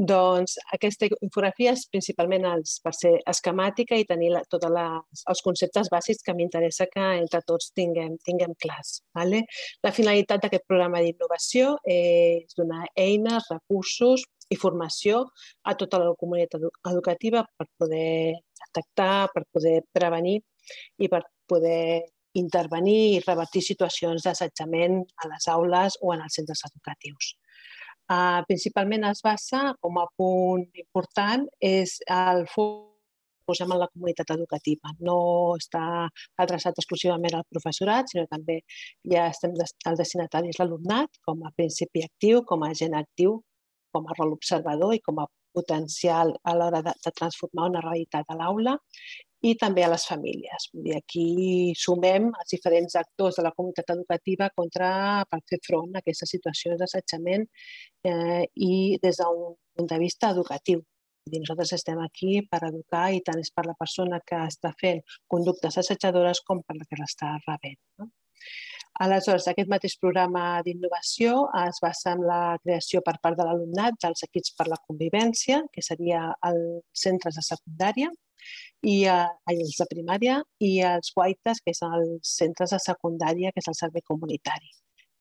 Doncs aquesta infografia és principalment els, per ser esquemàtica i tenir tots els conceptes bàsics que m'interessa que entre tots tinguem, tinguem clars. Vale? La finalitat d'aquest programa d'innovació és donar eines, recursos i formació a tota la comunitat educativa per poder detectar, per poder prevenir i per poder intervenir i revertir situacions d'assetjament a les aules o en els centres educatius. Uh, principalment es basa, com a punt important, és el posem en la comunitat educativa. No està adreçat exclusivament al professorat, sinó també ja estem el destinatari és l'alumnat, com a principi actiu, com a agent actiu, com a rol observador i com a potencial a l'hora de, de transformar una realitat a l'aula i també a les famílies. Dir, aquí sumem els diferents actors de la comunitat educativa contra, per fer front a aquestes situacions d'assetjament eh, i des d'un punt de vista educatiu. Dir, nosaltres estem aquí per educar i tant és per la persona que està fent conductes assetjadores com per la que l'està rebent. No? Aleshores, aquest mateix programa d'innovació es basa en la creació per part de l'alumnat dels equips per la convivència, que seria els centres de secundària, i eh, els de primària i els guaites, que són els centres de secundària, que és el servei comunitari.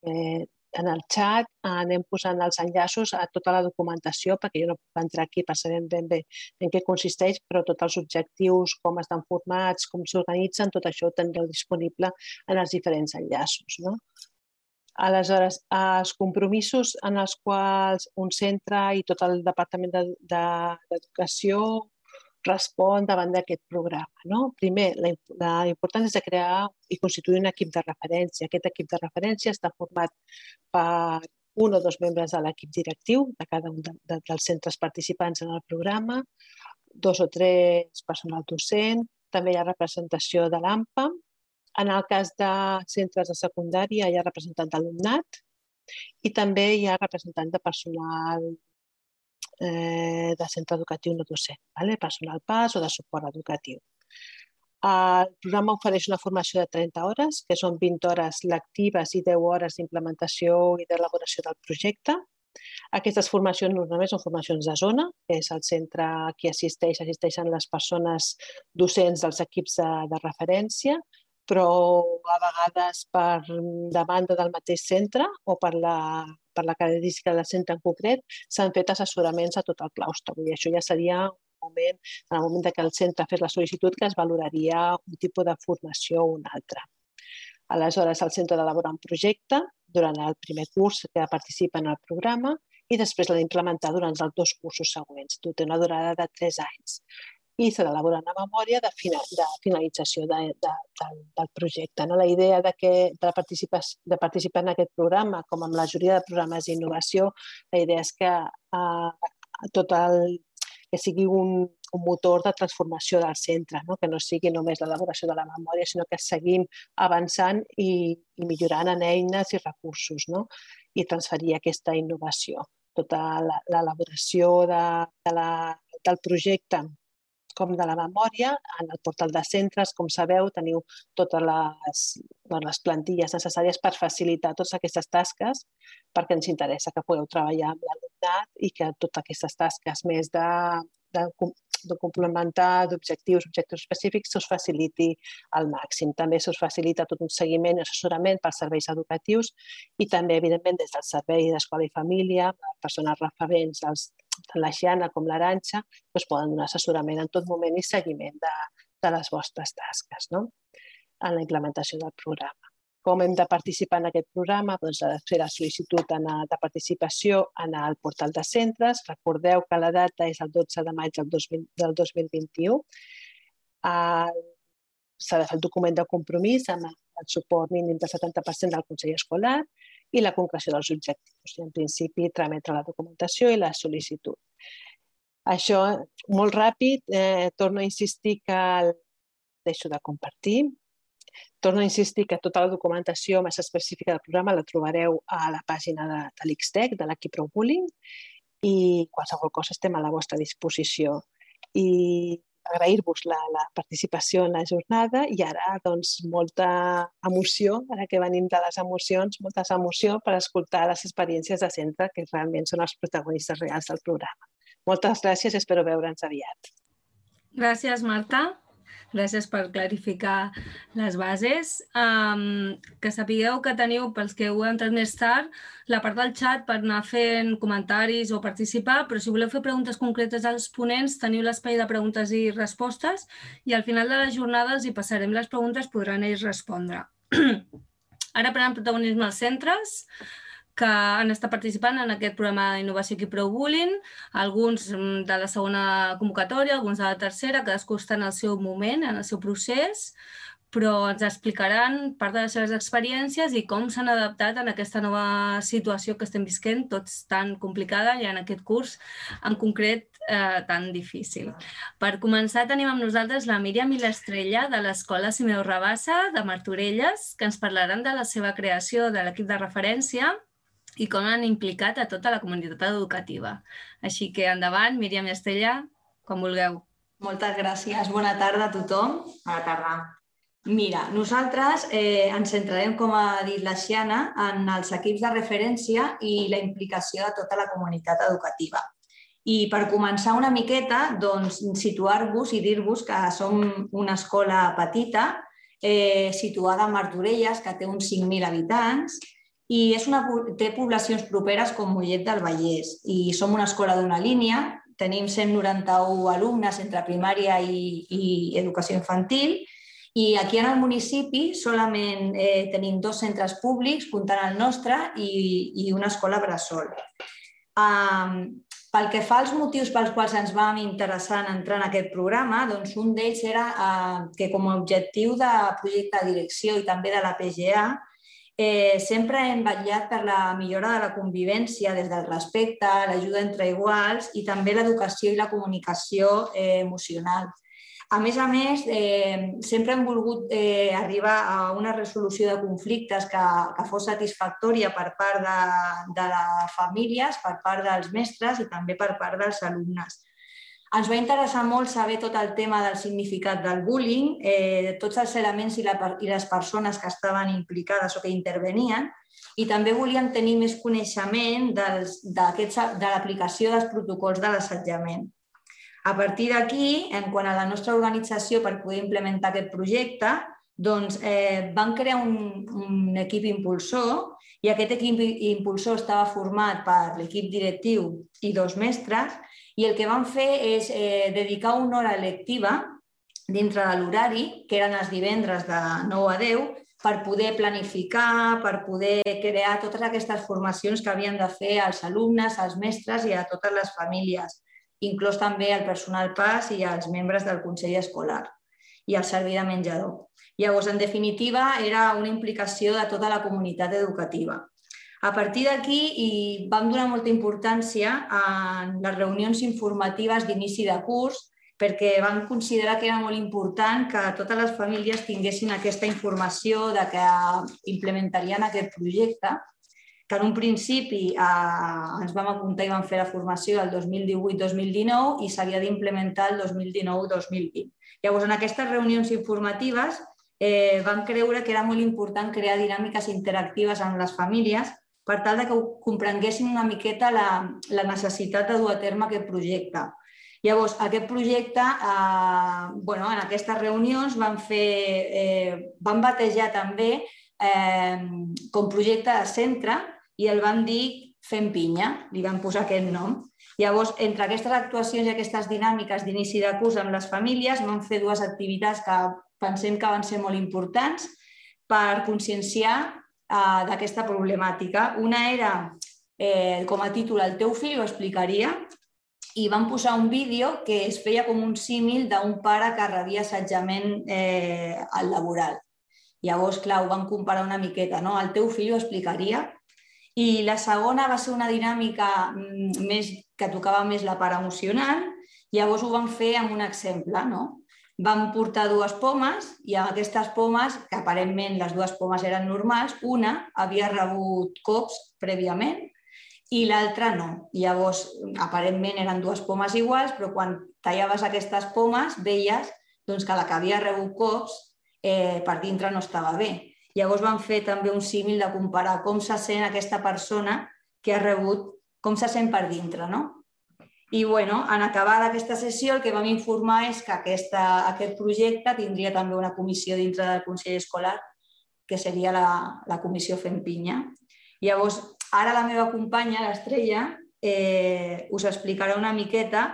Eh, en el xat anem posant els enllaços a tota la documentació, perquè jo no puc entrar aquí per saber ben bé en què consisteix, però tots els objectius, com estan formats, com s'organitzen, tot això ho tindreu disponible en els diferents enllaços. No? Aleshores, els compromisos en els quals un centre i tot el Departament d'Educació de, respon davant d'aquest programa. No? Primer, la, la importància és de crear i constituir un equip de referència. Aquest equip de referència està format per un o dos membres de l'equip directiu de cada un de, de, dels centres participants en el programa, dos o tres personal docent, també hi ha representació de l'AMPA. En el cas de centres de secundària hi ha representant d'alumnat i també hi ha representant de personal eh, de centre educatiu no docent, vale? personal PAS o de suport educatiu. El programa ofereix una formació de 30 hores, que són 20 hores lectives i 10 hores d'implementació i d'elaboració del projecte. Aquestes formacions normalment són formacions de zona, que és el centre que assisteix, assisteixen les persones docents dels equips de, de referència, però a vegades per demanda del mateix centre o per la, per la característica del centre en concret, s'han fet assessoraments a tot el claustre. Dir, això ja seria moment, en el moment que el centre fes la sol·licitud, que es valoraria un tipus de formació o un altre. Aleshores, el centre d'elaborar un projecte durant el primer curs que participa en el programa i després l'ha d'implementar durant els dos cursos següents. Té una durada de tres anys i s'ha d'elaborar una memòria de, final, de finalització de, de, del, del projecte. No? La idea de, que, de, participar, de participar en aquest programa, com amb la majoria de programes d'innovació, la idea és que eh, tot el, que sigui un, un motor de transformació del centre, no? que no sigui només l'elaboració de la memòria, sinó que seguim avançant i, i millorant en eines i recursos no? i transferir aquesta innovació. Tota l'elaboració de, de la, del projecte com de la memòria. En el portal de centres, com sabeu, teniu totes les, les plantilles necessàries per facilitar totes aquestes tasques perquè ens interessa que pugueu treballar amb l'alumnat i que totes aquestes tasques més de, de, de complementar d'objectius, objectius específics, us faciliti al màxim. També us facilita tot un seguiment i assessorament pels serveis educatius i també, evidentment, des del servei d'escola i família, persones referents als tant la Xiana com l'Aranxa, us poden donar assessorament en tot moment i seguiment de, de les vostres tasques no? en la implementació del programa. Com hem de participar en aquest programa? Doncs ha de fer la sol·licitud de participació en el portal de centres. Recordeu que la data és el 12 de maig del, 2000, del 2021. S'ha de fer el document de compromís amb el suport mínim del 70% del Consell Escolar i la concreció dels objectius. I, en principi, trametre la documentació i la sol·licitud. Això, molt ràpid, eh, torno a insistir que el... deixo de compartir. Torno a insistir que tota la documentació més específica del programa la trobareu a la pàgina de, de l'Xtec, de l'equip ProBullying, i qualsevol cosa estem a la vostra disposició. I agrair-vos la, la participació en la jornada i ara doncs, molta emoció, ara que venim de les emocions, molta emoció per escoltar les experiències de centre que realment són els protagonistes reals del programa. Moltes gràcies i espero veure'ns aviat. Gràcies, Marta. Gràcies per clarificar les bases. Um, que sapigueu que teniu, pels que heu entrat més tard, la part del xat per anar fent comentaris o participar, però si voleu fer preguntes concretes als ponents, teniu l'espai de preguntes i respostes i al final de la jornada els hi passarem les preguntes, podran ells respondre. Ara prenen protagonisme als centres que han estat participant en aquest programa d'innovació aquí Pro Bullying, alguns mm, de la segona convocatòria, alguns de la tercera, cadascú està en el seu moment, en el seu procés, però ens explicaran part de les seves experiències i com s'han adaptat en aquesta nova situació que estem visquent, tots tan complicada i en aquest curs en concret eh, tan difícil. Per començar tenim amb nosaltres la Míriam i l'Estrella de l'Escola Simeu Rabassa de Martorelles, que ens parlaran de la seva creació de l'equip de referència i com han implicat a tota la comunitat educativa. Així que endavant, Míriam i Estella, quan vulgueu. Moltes gràcies. Bona tarda a tothom. Bona tarda. Mira, nosaltres eh, ens centrarem, com ha dit la Xiana, en els equips de referència i la implicació de tota la comunitat educativa. I per començar una miqueta, doncs, situar-vos i dir-vos que som una escola petita, eh, situada a Martorelles, que té uns 5.000 habitants, i és una, té poblacions properes com Mollet del Vallès i som una escola d'una línia, tenim 191 alumnes entre primària i, i educació infantil i aquí en el municipi solament eh, tenim dos centres públics, comptant el nostre, i, i una escola bressol. Um, pel que fa als motius pels quals ens vam interessar en entrar en aquest programa, doncs un d'ells era uh, que com a objectiu de projecte de direcció i també de la PGA Eh, sempre hem vetllat per la millora de la convivència des del respecte, l'ajuda entre iguals i també l'educació i la comunicació eh, emocional. A més a més, eh, sempre hem volgut eh, arribar a una resolució de conflictes que, que fos satisfactòria per part de, de les famílies, per part dels mestres i també per part dels alumnes. Ens va interessar molt saber tot el tema del significat del bullying, eh, tots els elements i, la, i les persones que estaven implicades o que intervenien, i també volíem tenir més coneixement dels, de l'aplicació dels protocols de l'assetjament. A partir d'aquí, en quant a la nostra organització per poder implementar aquest projecte, doncs, eh, van crear un, un equip impulsor i aquest equip impulsor estava format per l'equip directiu i dos mestres i el que vam fer és eh, dedicar una hora lectiva dintre de l'horari, que eren els divendres de 9 a 10, per poder planificar, per poder crear totes aquestes formacions que havien de fer als alumnes, als mestres i a totes les famílies, inclòs també el personal PAS i els membres del Consell Escolar i el servei de menjador. Llavors, en definitiva, era una implicació de tota la comunitat educativa. A partir d'aquí vam donar molta importància a les reunions informatives d'inici de curs perquè van considerar que era molt important que totes les famílies tinguessin aquesta informació de que implementarien aquest projecte, que en un principi eh, ens vam apuntar i vam fer la formació el 2018-2019 i s'havia d'implementar el 2019-2020. Llavors, en aquestes reunions informatives eh, vam creure que era molt important crear dinàmiques interactives amb les famílies per tal de que comprenguessin una miqueta la, la necessitat de dur a terme aquest projecte Llavors, aquest projecte, eh, bueno, en aquestes reunions van, fer, eh, van batejar també eh, com projecte de centre i el van dir Fem Pinya, li van posar aquest nom. Llavors, entre aquestes actuacions i aquestes dinàmiques d'inici de curs amb les famílies, vam fer dues activitats que pensem que van ser molt importants per conscienciar eh, d'aquesta problemàtica. Una era, eh, com a títol, el teu fill ho explicaria, i van posar un vídeo que es feia com un símil d'un pare que rebia assetjament eh, al laboral. Llavors, clar, ho van comparar una miqueta, no? El teu fill ho explicaria. I la segona va ser una dinàmica mm, més que tocava més la part emocional, llavors ho van fer amb un exemple, no? Vam portar dues pomes i amb aquestes pomes, que aparentment les dues pomes eren normals, una havia rebut cops prèviament i l'altra no. Llavors, aparentment eren dues pomes iguals, però quan tallaves aquestes pomes veies doncs, que la que havia rebut cops eh, per dintre no estava bé. Llavors van fer també un símil de comparar com se sent aquesta persona que ha rebut, com se sent per dintre, no? I bueno, en acabar aquesta sessió el que vam informar és que aquesta, aquest projecte tindria també una comissió dintre del Consell Escolar, que seria la, la comissió Fent Pinya. Llavors, Ara la meva companya, l'Estrella, eh, us explicarà una miqueta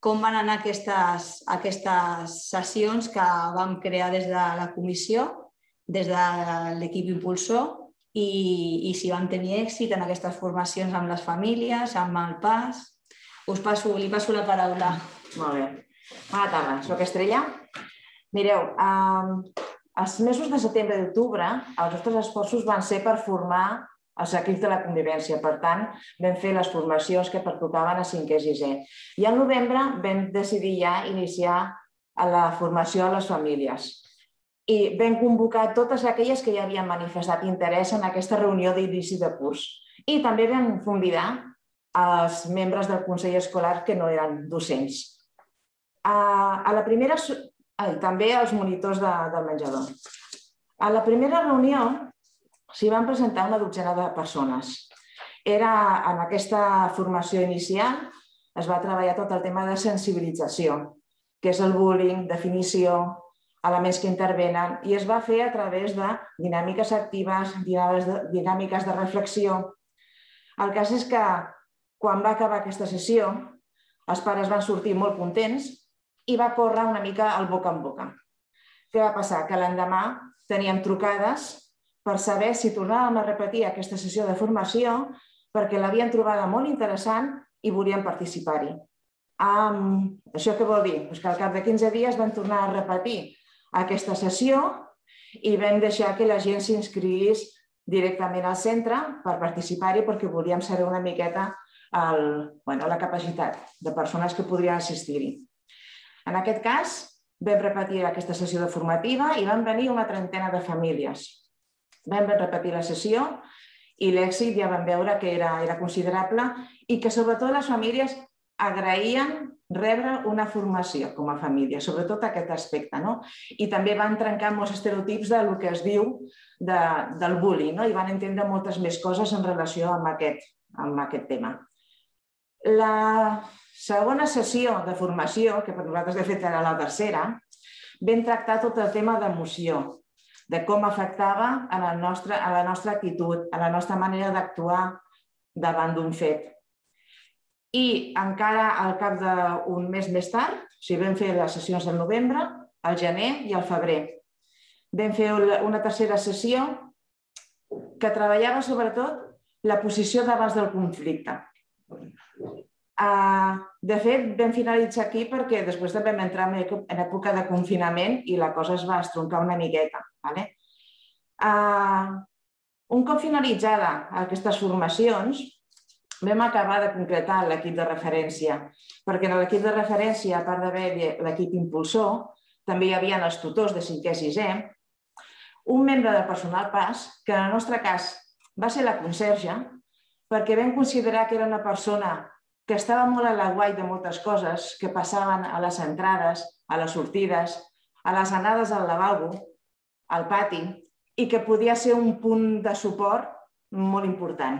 com van anar aquestes, aquestes sessions que vam crear des de la comissió, des de l'equip impulsor, i, i si van tenir èxit en aquestes formacions amb les famílies, amb el PAS. Us passo, li passo la paraula. Molt bé. Bona tarda, soc Estrella. Mireu, eh, els mesos de setembre i d'octubre els nostres esforços van ser per formar els equips de la convivència. Per tant, vam fer les formacions que pertocaven a 5è i 6è. I al novembre vam decidir ja iniciar la formació a les famílies. I vam convocar totes aquelles que ja havien manifestat interès en aquesta reunió d'inici de curs. I també vam convidar els membres del Consell Escolar que no eren docents. A la primera, també els monitors de, del menjador. A la primera reunió s'hi van presentar una dotzena de persones. Era en aquesta formació inicial es va treballar tot el tema de sensibilització, que és el bullying, definició, elements que intervenen, i es va fer a través de dinàmiques actives, dinàmiques de reflexió. El cas és que quan va acabar aquesta sessió, els pares van sortir molt contents i va córrer una mica el boca en boca. Què va passar? Que l'endemà teníem trucades per saber si tornàvem a repetir aquesta sessió de formació perquè l'havien trobada molt interessant i volien participar-hi. Um, això què vol dir? Pues que al cap de 15 dies van tornar a repetir aquesta sessió i vam deixar que la gent s'inscrivís directament al centre per participar-hi perquè volíem saber una miqueta el, bueno, la capacitat de persones que podrien assistir-hi. En aquest cas, vam repetir aquesta sessió de formativa i van venir una trentena de famílies. Vam repetir la sessió i l'èxit ja vam veure que era, era considerable i que sobretot les famílies agraïen rebre una formació com a família, sobretot aquest aspecte. No? I també van trencar molts estereotips del que es diu de, del bullying no? i van entendre moltes més coses en relació amb aquest, amb aquest tema. La segona sessió de formació, que per nosaltres de fet era la tercera, vam tractar tot el tema d'emoció, de com afectava a la nostra, a la nostra actitud, a la nostra manera d'actuar davant d'un fet. I encara al cap d'un mes més tard, o sigui, vam fer les sessions al novembre, al gener i al febrer, vam fer una tercera sessió que treballava sobretot la posició d'abans del conflicte. Uh, de fet, vam finalitzar aquí perquè després també vam entrar en època de confinament i la cosa es va estroncar una miqueta. Vale? Uh, un cop finalitzada aquestes formacions, vam acabar de concretar l'equip de referència, perquè en l'equip de referència, a part d'haver l'equip impulsor, també hi havia els tutors de 5è i 6è, un membre del personal PAS, que en el nostre cas va ser la conserge, perquè vam considerar que era una persona que estava molt a la guai de moltes coses que passaven a les entrades, a les sortides, a les anades al lavabo, al pati, i que podia ser un punt de suport molt important.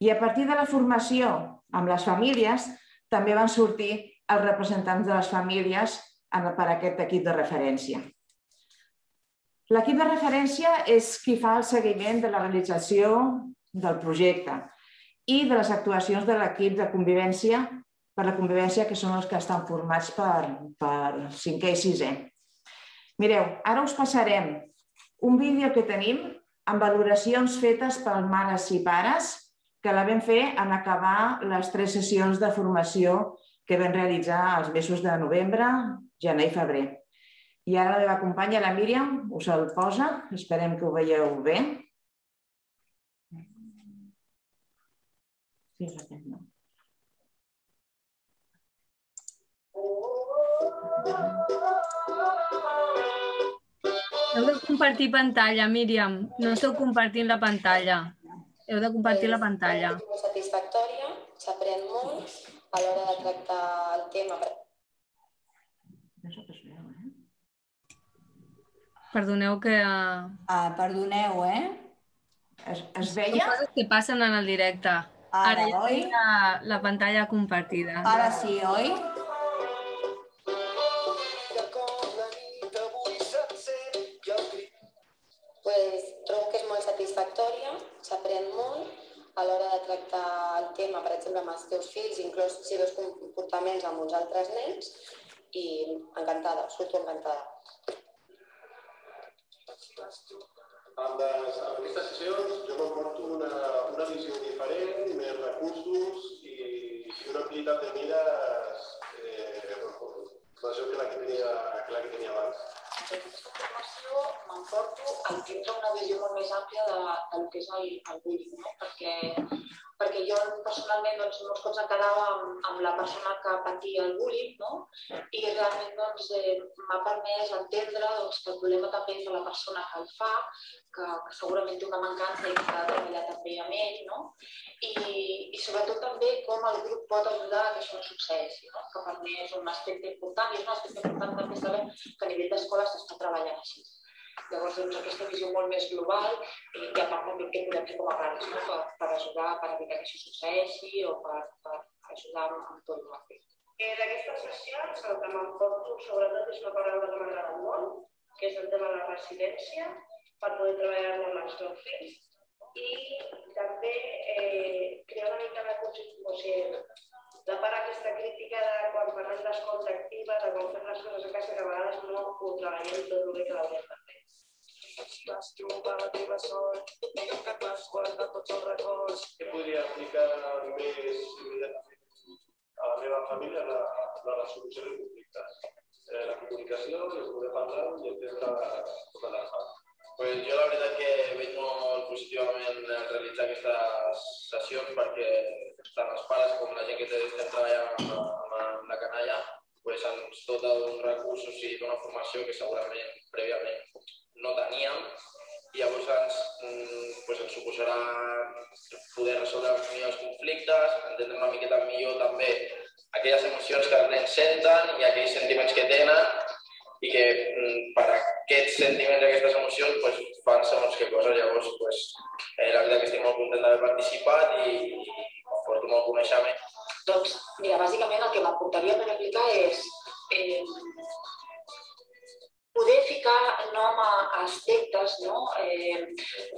I a partir de la formació amb les famílies, també van sortir els representants de les famílies per aquest equip de referència. L'equip de referència és qui fa el seguiment de la realització del projecte i de les actuacions de l'equip de convivència per la convivència, que són els que estan formats per, per 5è i 6è. Mireu, ara us passarem un vídeo que tenim amb valoracions fetes per mares i pares que la vam fer en acabar les tres sessions de formació que vam realitzar els mesos de novembre, gener i febrer. I ara la meva companya, la Míriam, us el posa. Esperem que ho veieu bé. No. Heu de compartir pantalla, Míriam. No esteu compartint la pantalla. Heu de compartir la pantalla. Molt satisfactòria, s'aprèn molt a l'hora de tractar el tema. Perdoneu que... Ah, perdoneu, eh? Es, es veia? Són coses que passen en el directe. Ara, Ara ja oi? la, la pantalla compartida. Ara sí, oi? Pues, trobo que és molt satisfactòria, s'aprèn molt a l'hora de tractar el tema, per exemple, amb els teus fills, inclús si veus comportaments amb uns altres nens, i encantada, surto encantada. Amb, les, amb aquestes sessions jo m'emporto una, una visió diferent, més recursos i, i una amplitud de mires eh, major que la que tenia, que la que tenia abans. Aquesta formació m'emporto el tindre una visió molt més àmplia de, del que és el, el bullying, no? perquè perquè jo personalment doncs, molts cops em quedava amb, amb la persona que patia el bullying no? i realment doncs, eh, m'ha permès entendre doncs, que el problema també és de la persona que el fa, que, que segurament té una mancança i que s'ha de treballar també amb ell, no? I, i sobretot també com el grup pot ajudar a que això no succeeixi, no? que per mi és un aspecte important i és un aspecte important també saber que a nivell d'escola s'està treballant així. Llavors, doncs, aquesta visió molt més global i, i a part també què podem fer com a pares no? per, per ajudar, per evitar que això succeeixi o per, per ajudar amb, amb tot el que fer. Eh, D'aquestes sessions el que m'emporto sobretot és una paraula que m'agrada molt, que és el tema de la residència, per poder treballar amb els meus fills i també eh, crear una mica de consciència, la part aquesta crítica de quan parlem d'escolta activa, de quan fem les coses a casa, que a vegades no ho treballem tot el bé que l'hauríem de fer. Les trobades sol, que vas guardar tots els records. Què podria aplicar més a la meva família la, la resolució de conflictes? Eh, la comunicació, i poder parlar i entendre tota la part. Pues jo la veritat que veig molt positivament realitzar aquestes sessions perquè tant els pares com la gent que estem treballant amb, amb, amb la canalla pues, ens dota d'uns recursos i d'una formació que segurament prèviament no teníem i llavors ens, pues, ens suposarà poder resoldre millor els conflictes, entendre una miqueta millor també aquelles emocions que els nens senten i aquells sentiments que tenen i que per aquests sentiments i aquestes emocions pues, fan segons què coses. Llavors, pues, eh, la veritat que estic molt content d'haver participat i, i molt coneixement. Doncs, mira, bàsicament el que m'aportaria per aplicar és eh, poder ficar nom a aspectes no? eh,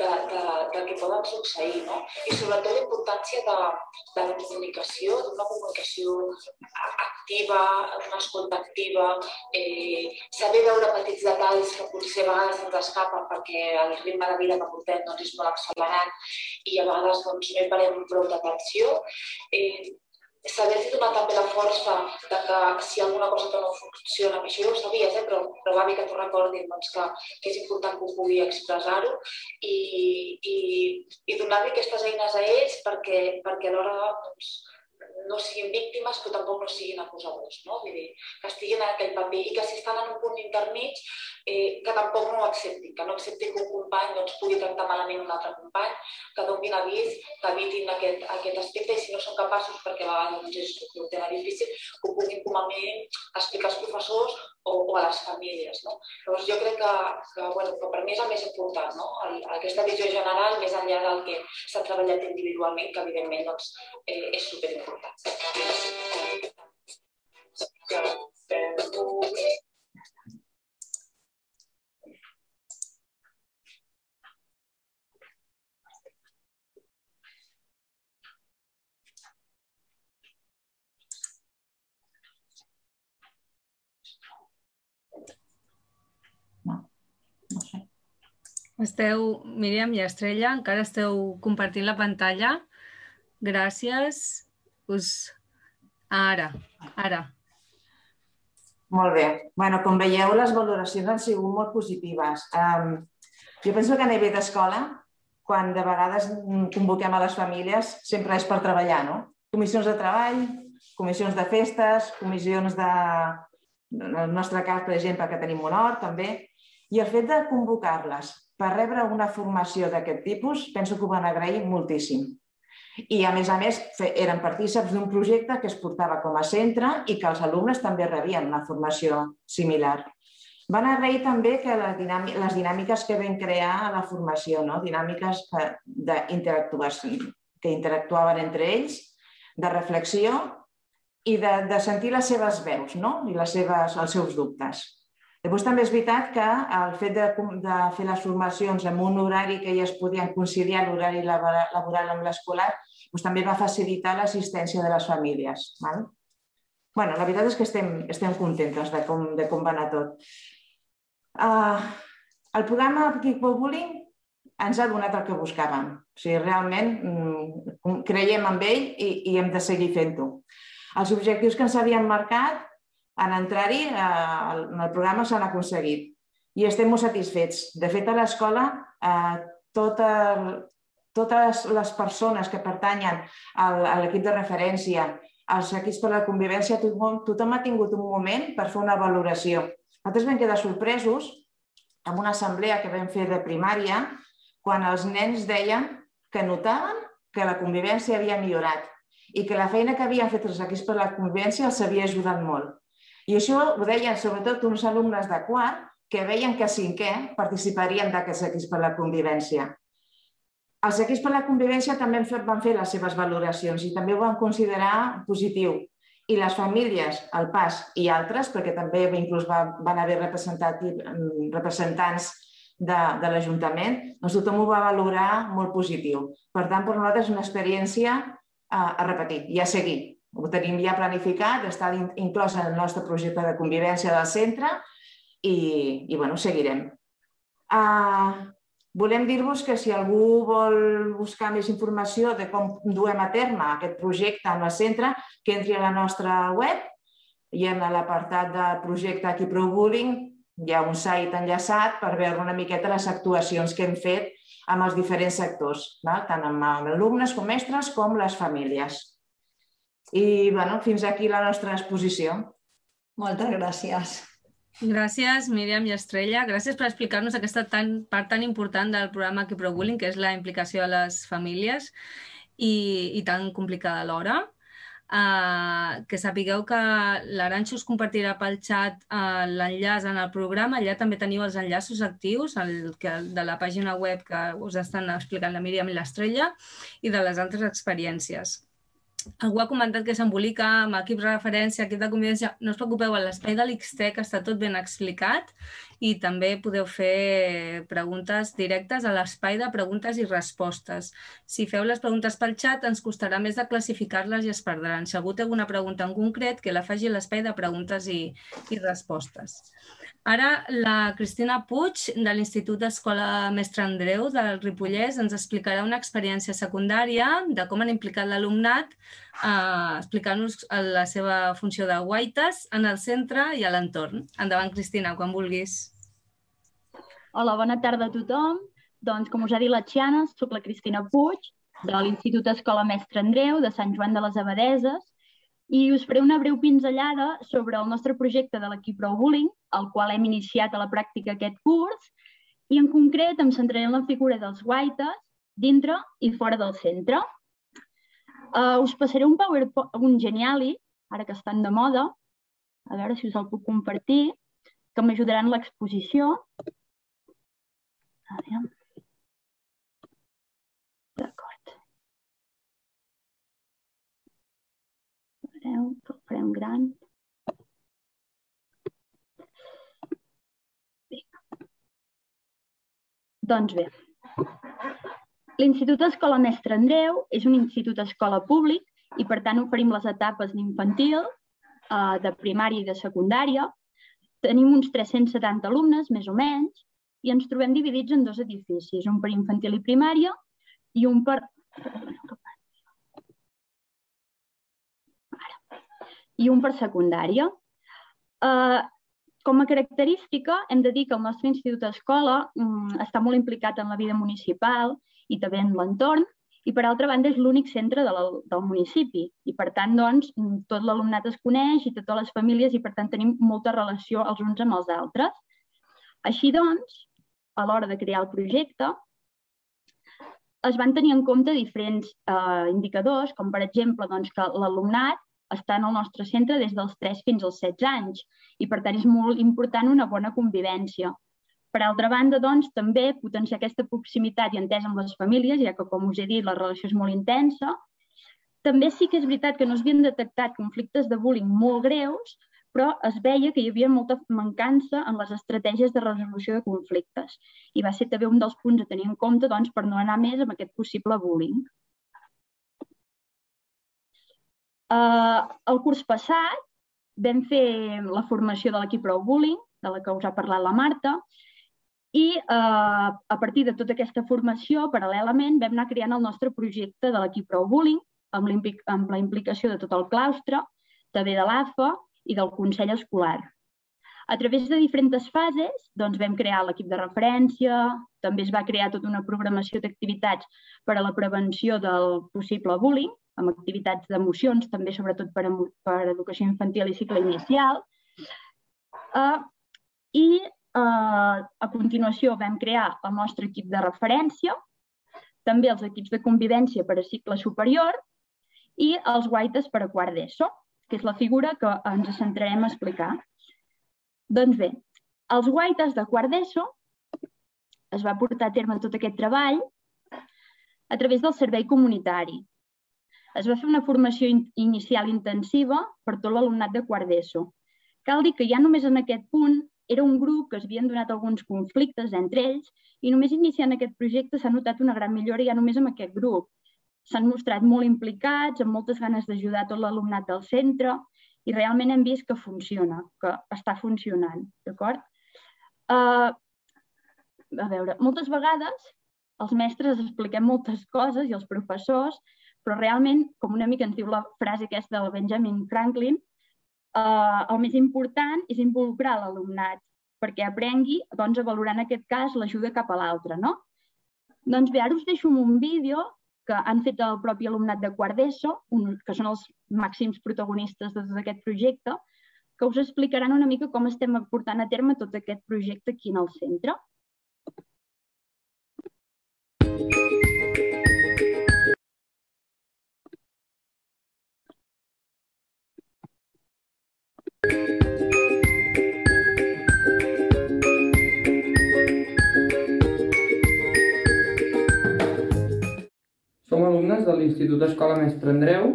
de, de, de que poden succeir no? i sobretot la importància de, de la comunicació, d'una comunicació activa, una escolta activa, eh, saber veure petits detalls que potser a vegades ens escapen perquè el ritme de vida que portem doncs, és molt accelerat i a vegades doncs, no hi parem prou d'atenció. Eh, saber-li donar també la força de que si alguna cosa que no funciona, això ja ho sabies, eh? però, però va bé que t'ho recordin doncs, que, que és important que ho pugui expressar-ho i, i, i donar-li aquestes eines a ells perquè, perquè alhora doncs, no siguin víctimes però tampoc no siguin acusadors, no? Vull dir, que estiguin en aquell paper i que si estan en un punt intermig eh, que tampoc no ho acceptin, que no acceptin que un company doncs, pugui tractar malament un altre company, que donin avís, que evitin aquest, aquest aspecte i si no són capaços, perquè a vegades doncs, és un tema difícil, que ho puguin com a mínim explicar als professors o, o a les famílies. No? Llavors jo crec que, que, bueno, que per mi és el més important, no? el, aquesta visió general més enllà del que s'ha treballat individualment, que evidentment doncs, eh, és superimportant. Esteu, Míriam i Estrella, encara esteu compartint la pantalla. Gràcies. Us... Ara, ara. Molt bé. bueno, com veieu, les valoracions han sigut molt positives. Um, jo penso que a nivell d'escola, quan de vegades convoquem a les famílies, sempre és per treballar, no? Comissions de treball, comissions de festes, comissions de... En el nostre cas, per exemple, que tenim un hort, també. I el fet de convocar-les per rebre una formació d'aquest tipus, penso que ho van agrair moltíssim. I, a més a més, eren partíceps d'un projecte que es portava com a centre i que els alumnes també rebien una formació similar. Van agrair també que les, dinàmiques que vam crear a la formació, no? dinàmiques que interactuaven entre ells, de reflexió i de, de sentir les seves veus no? i les seves, els seus dubtes. Després també és veritat que el fet de, de fer les formacions en un horari que ja es podien conciliar l'horari laboral amb l'escolar, doncs també va facilitar l'assistència de les famílies. Val? bueno, la veritat és que estem, estem contentes de com, de com va anar tot. Uh, el programa Kickball Bullying ens ha donat el que buscàvem. O sigui, realment mm, creiem en ell i, i hem de seguir fent-ho. Els objectius que ens havíem marcat en entrar-hi eh, en el programa s'han aconseguit i estem molt satisfets. De fet, a l'escola, eh, tota, totes les persones que pertanyen al, a l'equip de referència, als equips per la convivència, tothom ha tingut un moment per fer una valoració. Nosaltres vam quedar sorpresos amb una assemblea que vam fer de primària quan els nens deien que notaven que la convivència havia millorat i que la feina que havien fet els equips per la convivència els havia ajudat molt. I això ho deien sobretot uns alumnes de quart que veien que a cinquè participarien d'aquests equips per la convivència. Els equips per la convivència també van fer les seves valoracions i també ho van considerar positiu. I les famílies, el PAS i altres, perquè també inclús van haver representants de, de l'Ajuntament, doncs tothom ho va valorar molt positiu. Per tant, per nosaltres és una experiència a, a repetir i a seguir. Ho tenim ja planificat, està inclòs en el nostre projecte de convivència del centre i, i bueno, seguirem. Uh, volem dir-vos que si algú vol buscar més informació de com duem a terme aquest projecte en el centre, que entri a la nostra web i en l'apartat de projecte aquí Pro Bullying hi ha un site enllaçat per veure una miqueta les actuacions que hem fet amb els diferents sectors, val? tant amb alumnes com mestres com les famílies. I bueno, fins aquí la nostra exposició. Moltes gràcies. Gràcies, Míriam i Estrella. Gràcies per explicar-nos aquesta tan, part tan important del programa Bullying, que és la implicació de les famílies i, i tan complicada alhora. Uh, que sapigueu que l'Aranxo us compartirà pel xat uh, l'enllaç en el programa. Allà també teniu els enllaços actius el, que, de la pàgina web que us estan explicant la Míriam i l'Estrella i de les altres experiències. Algú ha comentat que s'embolica amb equips de referència, equip de convivència. No us preocupeu, a l'espai de l'Ixtec està tot ben explicat i també podeu fer preguntes directes a l'espai de preguntes i respostes. Si feu les preguntes pel xat, ens costarà més de classificar-les i es perdran. Si algú té alguna pregunta en concret, que la faci a l'espai de preguntes i, i respostes. Ara la Cristina Puig, de l'Institut d'Escola Mestre Andreu del Ripollès, ens explicarà una experiència secundària de com han implicat l'alumnat eh, explicant-nos la seva funció de guaites en el centre i a l'entorn. Endavant, Cristina, quan vulguis. Hola, bona tarda a tothom. Doncs, com us ha dit la Xiana, soc la Cristina Puig, de l'Institut Escola Mestre Andreu, de Sant Joan de les Abadeses, i us faré una breu pinzellada sobre el nostre projecte de l'equip Pro Bullying, el qual hem iniciat a la pràctica aquest curs, i en concret em centraré en la figura dels guaites dintre i fora del centre. Uh, us passaré un PowerPoint, un geniali, ara que estan de moda, a veure si us el puc compartir, que m'ajudarà en l'exposició. D'acord. Espereu, que el farem gran. Bé. Doncs bé, l'Institut Escola Mestre Andreu és un institut escola públic i per tant oferim les etapes d'infantil, eh, de primària i de secundària. Tenim uns 370 alumnes, més o menys, i ens trobem dividits en dos edificis, un per infantil i primària i un per i un per secundària. Uh, com a característica, hem de dir que el nostre institut d'escola um, està molt implicat en la vida municipal i també en l'entorn, i per altra banda és l'únic centre de la, del municipi i per tant doncs, tot l'alumnat es coneix i totes les famílies i per tant tenim molta relació els uns amb els altres. Així doncs, a l'hora de crear el projecte, es van tenir en compte diferents eh, indicadors, com per exemple doncs, que l'alumnat està en el nostre centre des dels 3 fins als 16 anys i per tant és molt important una bona convivència. Per altra banda, doncs, també potenciar aquesta proximitat i entesa amb les famílies, ja que, com us he dit, la relació és molt intensa. També sí que és veritat que no s'havien detectat conflictes de bullying molt greus, però es veia que hi havia molta mancança en les estratègies de resolució de conflictes. I va ser també un dels punts a tenir en compte doncs, per no anar més amb aquest possible bullying. Uh, el curs passat vam fer la formació de l'equip Pro Bullying, de la que us ha parlat la Marta, i uh, a partir de tota aquesta formació, paral·lelament, vam anar creant el nostre projecte de l'equip Pro Bullying, amb, amb la implicació de tot el claustre, també de l'AFA i del Consell Escolar. A través de diferents fases doncs, vam crear l'equip de referència, també es va crear tota una programació d'activitats per a la prevenció del possible bullying, amb activitats d'emocions, també sobretot per, per educació infantil i cicle inicial. Uh, I uh, a continuació vam crear el nostre equip de referència, també els equips de convivència per a cicle superior i els guaites per a quart d'ESO, que és la figura que ens centrarem a explicar. Doncs bé, els guaites de quart d'ESO es va portar a terme tot aquest treball a través del servei comunitari, es va fer una formació in inicial intensiva per tot l'alumnat de quart d'ESO. Cal dir que ja només en aquest punt era un grup que es havien donat alguns conflictes entre ells i només iniciant aquest projecte s'ha notat una gran millora ja només amb aquest grup. S'han mostrat molt implicats, amb moltes ganes d'ajudar tot l'alumnat del centre i realment hem vist que funciona, que està funcionant, d'acord? Uh, a veure, moltes vegades els mestres expliquem moltes coses i els professors però realment, com una mica ens diu la frase aquesta del Benjamin Franklin, eh, el més important és involucrar l'alumnat perquè aprengui doncs, a valorar en aquest cas l'ajuda cap a l'altre. No? Doncs bé, ara us deixo un vídeo que han fet el propi alumnat de quart d'ESO, que són els màxims protagonistes de tot aquest projecte, que us explicaran una mica com estem portant a terme tot aquest projecte aquí en el centre. Som alumnes de l'Institut Escola Mestre Andreu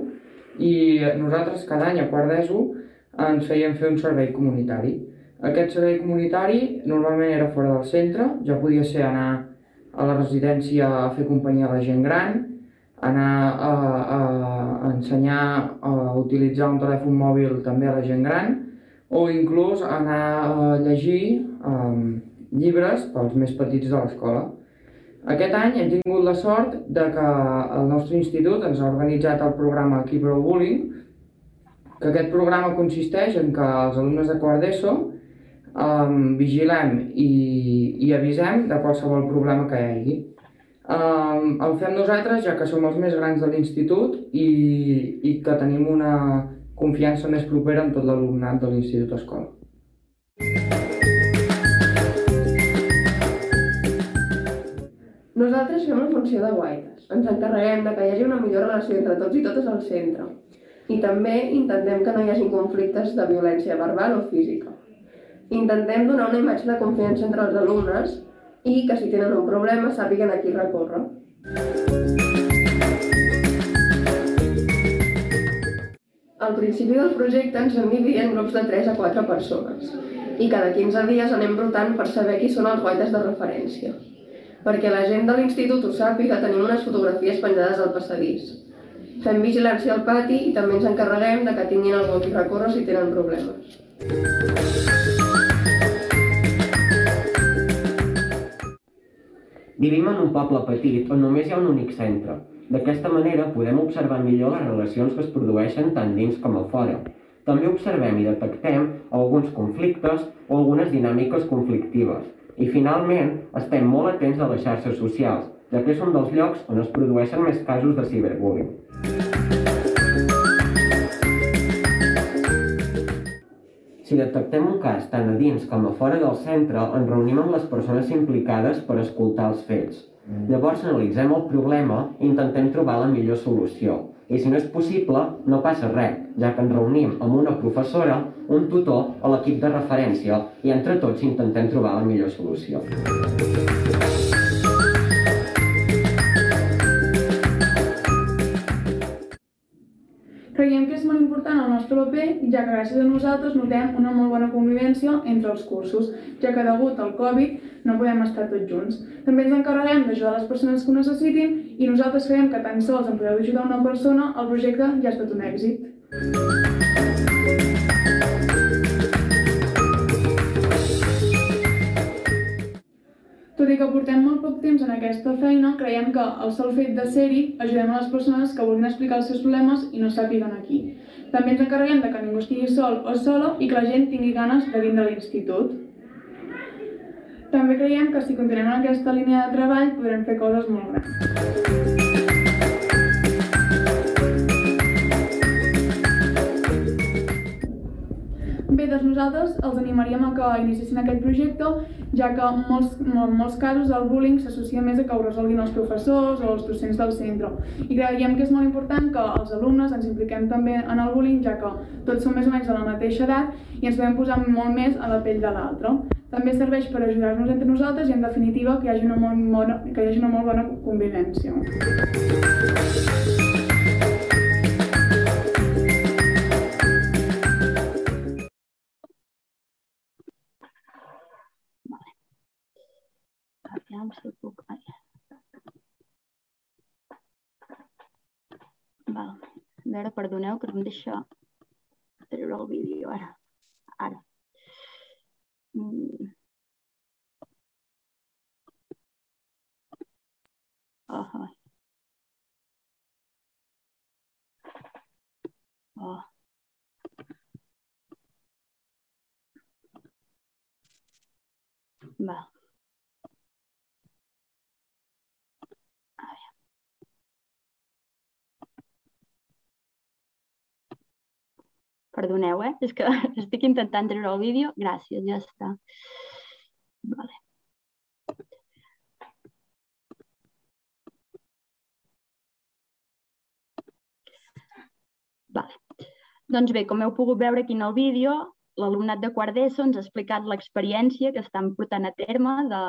i nosaltres cada any a quart d'ESO ens feien fer un servei comunitari. Aquest servei comunitari normalment era fora del centre, ja podia ser anar a la residència a fer companyia a la gent gran, anar a, a, a ensenyar a utilitzar un telèfon mòbil també a la gent gran, o inclús anar a llegir um, llibres pels més petits de l'escola. Aquest any hem tingut la sort de que el nostre institut ens ha organitzat el programa Kibro Bullying, que aquest programa consisteix en que els alumnes de quart d'ESO um, vigilem i, i avisem de qualsevol problema que hi hagi. Um, el fem nosaltres, ja que som els més grans de l'institut i, i que tenim una confiança més propera amb tot l'alumnat de l'institut escola. Nosaltres fem la funció de guaites. Ens encarreguem de que hi hagi una millor relació entre tots i totes al centre. I també intentem que no hi hagi conflictes de violència verbal o física. Intentem donar una imatge de confiança entre els alumnes i que si tenen un problema sàpiguen a qui recórrer. Al principi del projecte ens vam dividir en grups de 3 a 4 persones i cada 15 dies anem rotant per saber qui són els guaites de referència perquè la gent de l'institut ho sàpiga, tenim unes fotografies penjades al passadís. Fem vigilància al pati i també ens encarreguem de que tinguin algú qui recórrer si tenen problemes. Vivim en un poble petit on només hi ha un únic centre. D'aquesta manera podem observar millor les relacions que es produeixen tant dins com a fora. També observem i detectem alguns conflictes o algunes dinàmiques conflictives, i finalment, estem molt atents a les xarxes socials, ja que és un dels llocs on es produeixen més casos de ciberbullying. Si detectem un cas tant a dins com a fora del centre, ens reunim amb les persones implicades per escoltar els fets. Llavors analitzem el problema i intentem trobar la millor solució. I si no és possible, no passa res, ja que ens reunim amb una professora, un tutor o l'equip de referència i entre tots intentem trobar la millor solució. Important el nostre paper, ja que gràcies a nosaltres notem una molt bona convivència entre els cursos, ja que degut al Covid no podem estar tots junts. També ens encarreguem d'ajudar les persones que ho necessitin i nosaltres creiem que tan sols en podeu ajudar una persona, el projecte ja ha estat un èxit. Tot i que portem molt poc temps en aquesta feina, creiem que el sol fet de ser-hi ajudem a les persones que vulguin explicar els seus problemes i no sàpiguen aquí. També ens encarreguem de que ningú estigui sol o sola i que la gent tingui ganes de vindre a l'institut. També creiem que si continuem en aquesta línia de treball podrem fer coses molt grans. Doncs nosaltres els animaríem a que iniciessin aquest projecte, ja que en molts, en molts casos el bullying s'associa més a que ho resolguin els professors o els docents del centre. I creiem que és molt important que els alumnes ens impliquem també en el bullying, ja que tots som més o menys de la mateixa edat i ens podem posar molt més a la pell de l'altre. També serveix per ajudar-nos entre nosaltres i, en definitiva, que hi hagi una molt bona, que hi hagi una molt bona convivència. Puc... Ai. Val. A veure, perdoneu que no em deixa treure el vídeo ara. Ara. Mm. Oh, oh. Val. Perdoneu, eh? És que estic intentant treure el vídeo. Gràcies, ja està. Vale. Vale. Doncs bé, com heu pogut veure aquí en el vídeo, l'alumnat de quart d'ESO ens ha explicat l'experiència que estan portant a terme de,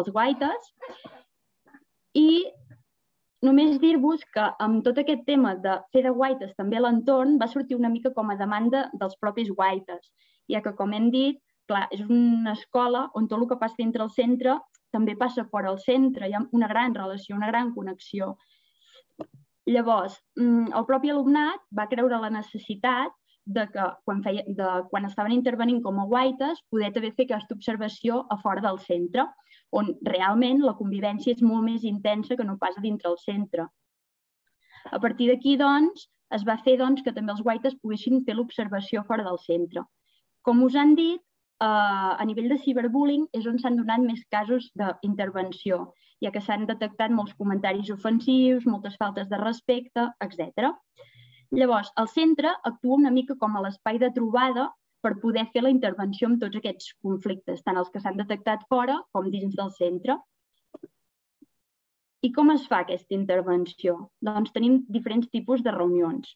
els guaites i només dir-vos que amb tot aquest tema de fer de guaites també a l'entorn va sortir una mica com a demanda dels propis guaites, ja que, com hem dit, clar, és una escola on tot el que passa dintre el centre també passa fora al centre, hi ha una gran relació, una gran connexió. Llavors, mm, el propi alumnat va creure la necessitat de que quan, feia, de, quan estaven intervenint com a guaites poder també fer aquesta observació a fora del centre, on realment la convivència és molt més intensa que no pas dintre el centre. A partir d'aquí, doncs, es va fer doncs, que també els guaites poguessin fer l'observació fora del centre. Com us han dit, eh, a nivell de ciberbullying és on s'han donat més casos d'intervenció, ja que s'han detectat molts comentaris ofensius, moltes faltes de respecte, etc. Llavors, el centre actua una mica com a l'espai de trobada per poder fer la intervenció amb tots aquests conflictes, tant els que s'han detectat fora com dins del centre. I com es fa aquesta intervenció? Doncs tenim diferents tipus de reunions.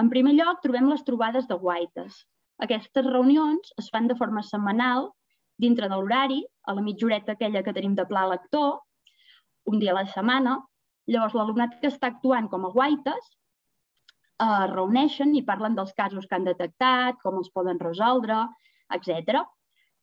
En primer lloc, trobem les trobades de guaites. Aquestes reunions es fan de forma setmanal, dintre de l'horari, a la mitjoreta aquella que tenim de pla lector, un dia a la setmana. Llavors, l'alumnat que està actuant com a guaites es reuneixen i parlen dels casos que han detectat, com els poden resoldre, etc.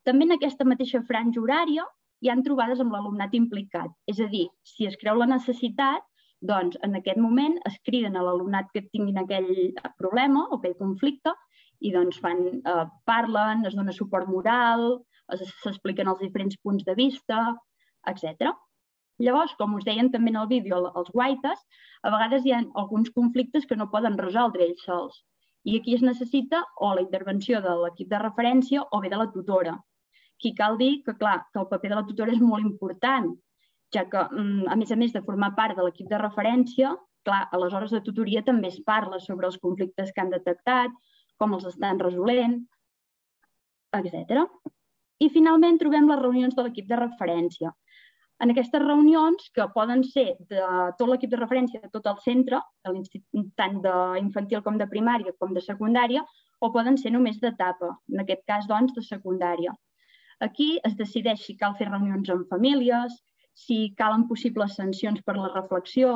També en aquesta mateixa franja horària hi han trobades amb l'alumnat implicat. És a dir, si es creu la necessitat, doncs en aquest moment es criden a l'alumnat que tinguin aquell problema o aquell conflicte i doncs fan, eh, parlen, es dona suport moral, s'expliquen els diferents punts de vista, etc. Llavors, com us deien també en el vídeo els guaites, a vegades hi ha alguns conflictes que no poden resoldre ells sols. I aquí es necessita o la intervenció de l'equip de referència o bé de la tutora. Aquí cal dir que, clar, que el paper de la tutora és molt important, ja que, mm, a més a més de formar part de l'equip de referència, clar, a les hores de tutoria també es parla sobre els conflictes que han detectat, com els estan resolent, etc. I finalment trobem les reunions de l'equip de referència, en aquestes reunions, que poden ser de tot l'equip de referència de tot el centre, tant d'infantil com de primària com de secundària, o poden ser només d'etapa, en aquest cas, doncs, de secundària. Aquí es decideix si cal fer reunions amb famílies, si calen possibles sancions per la reflexió,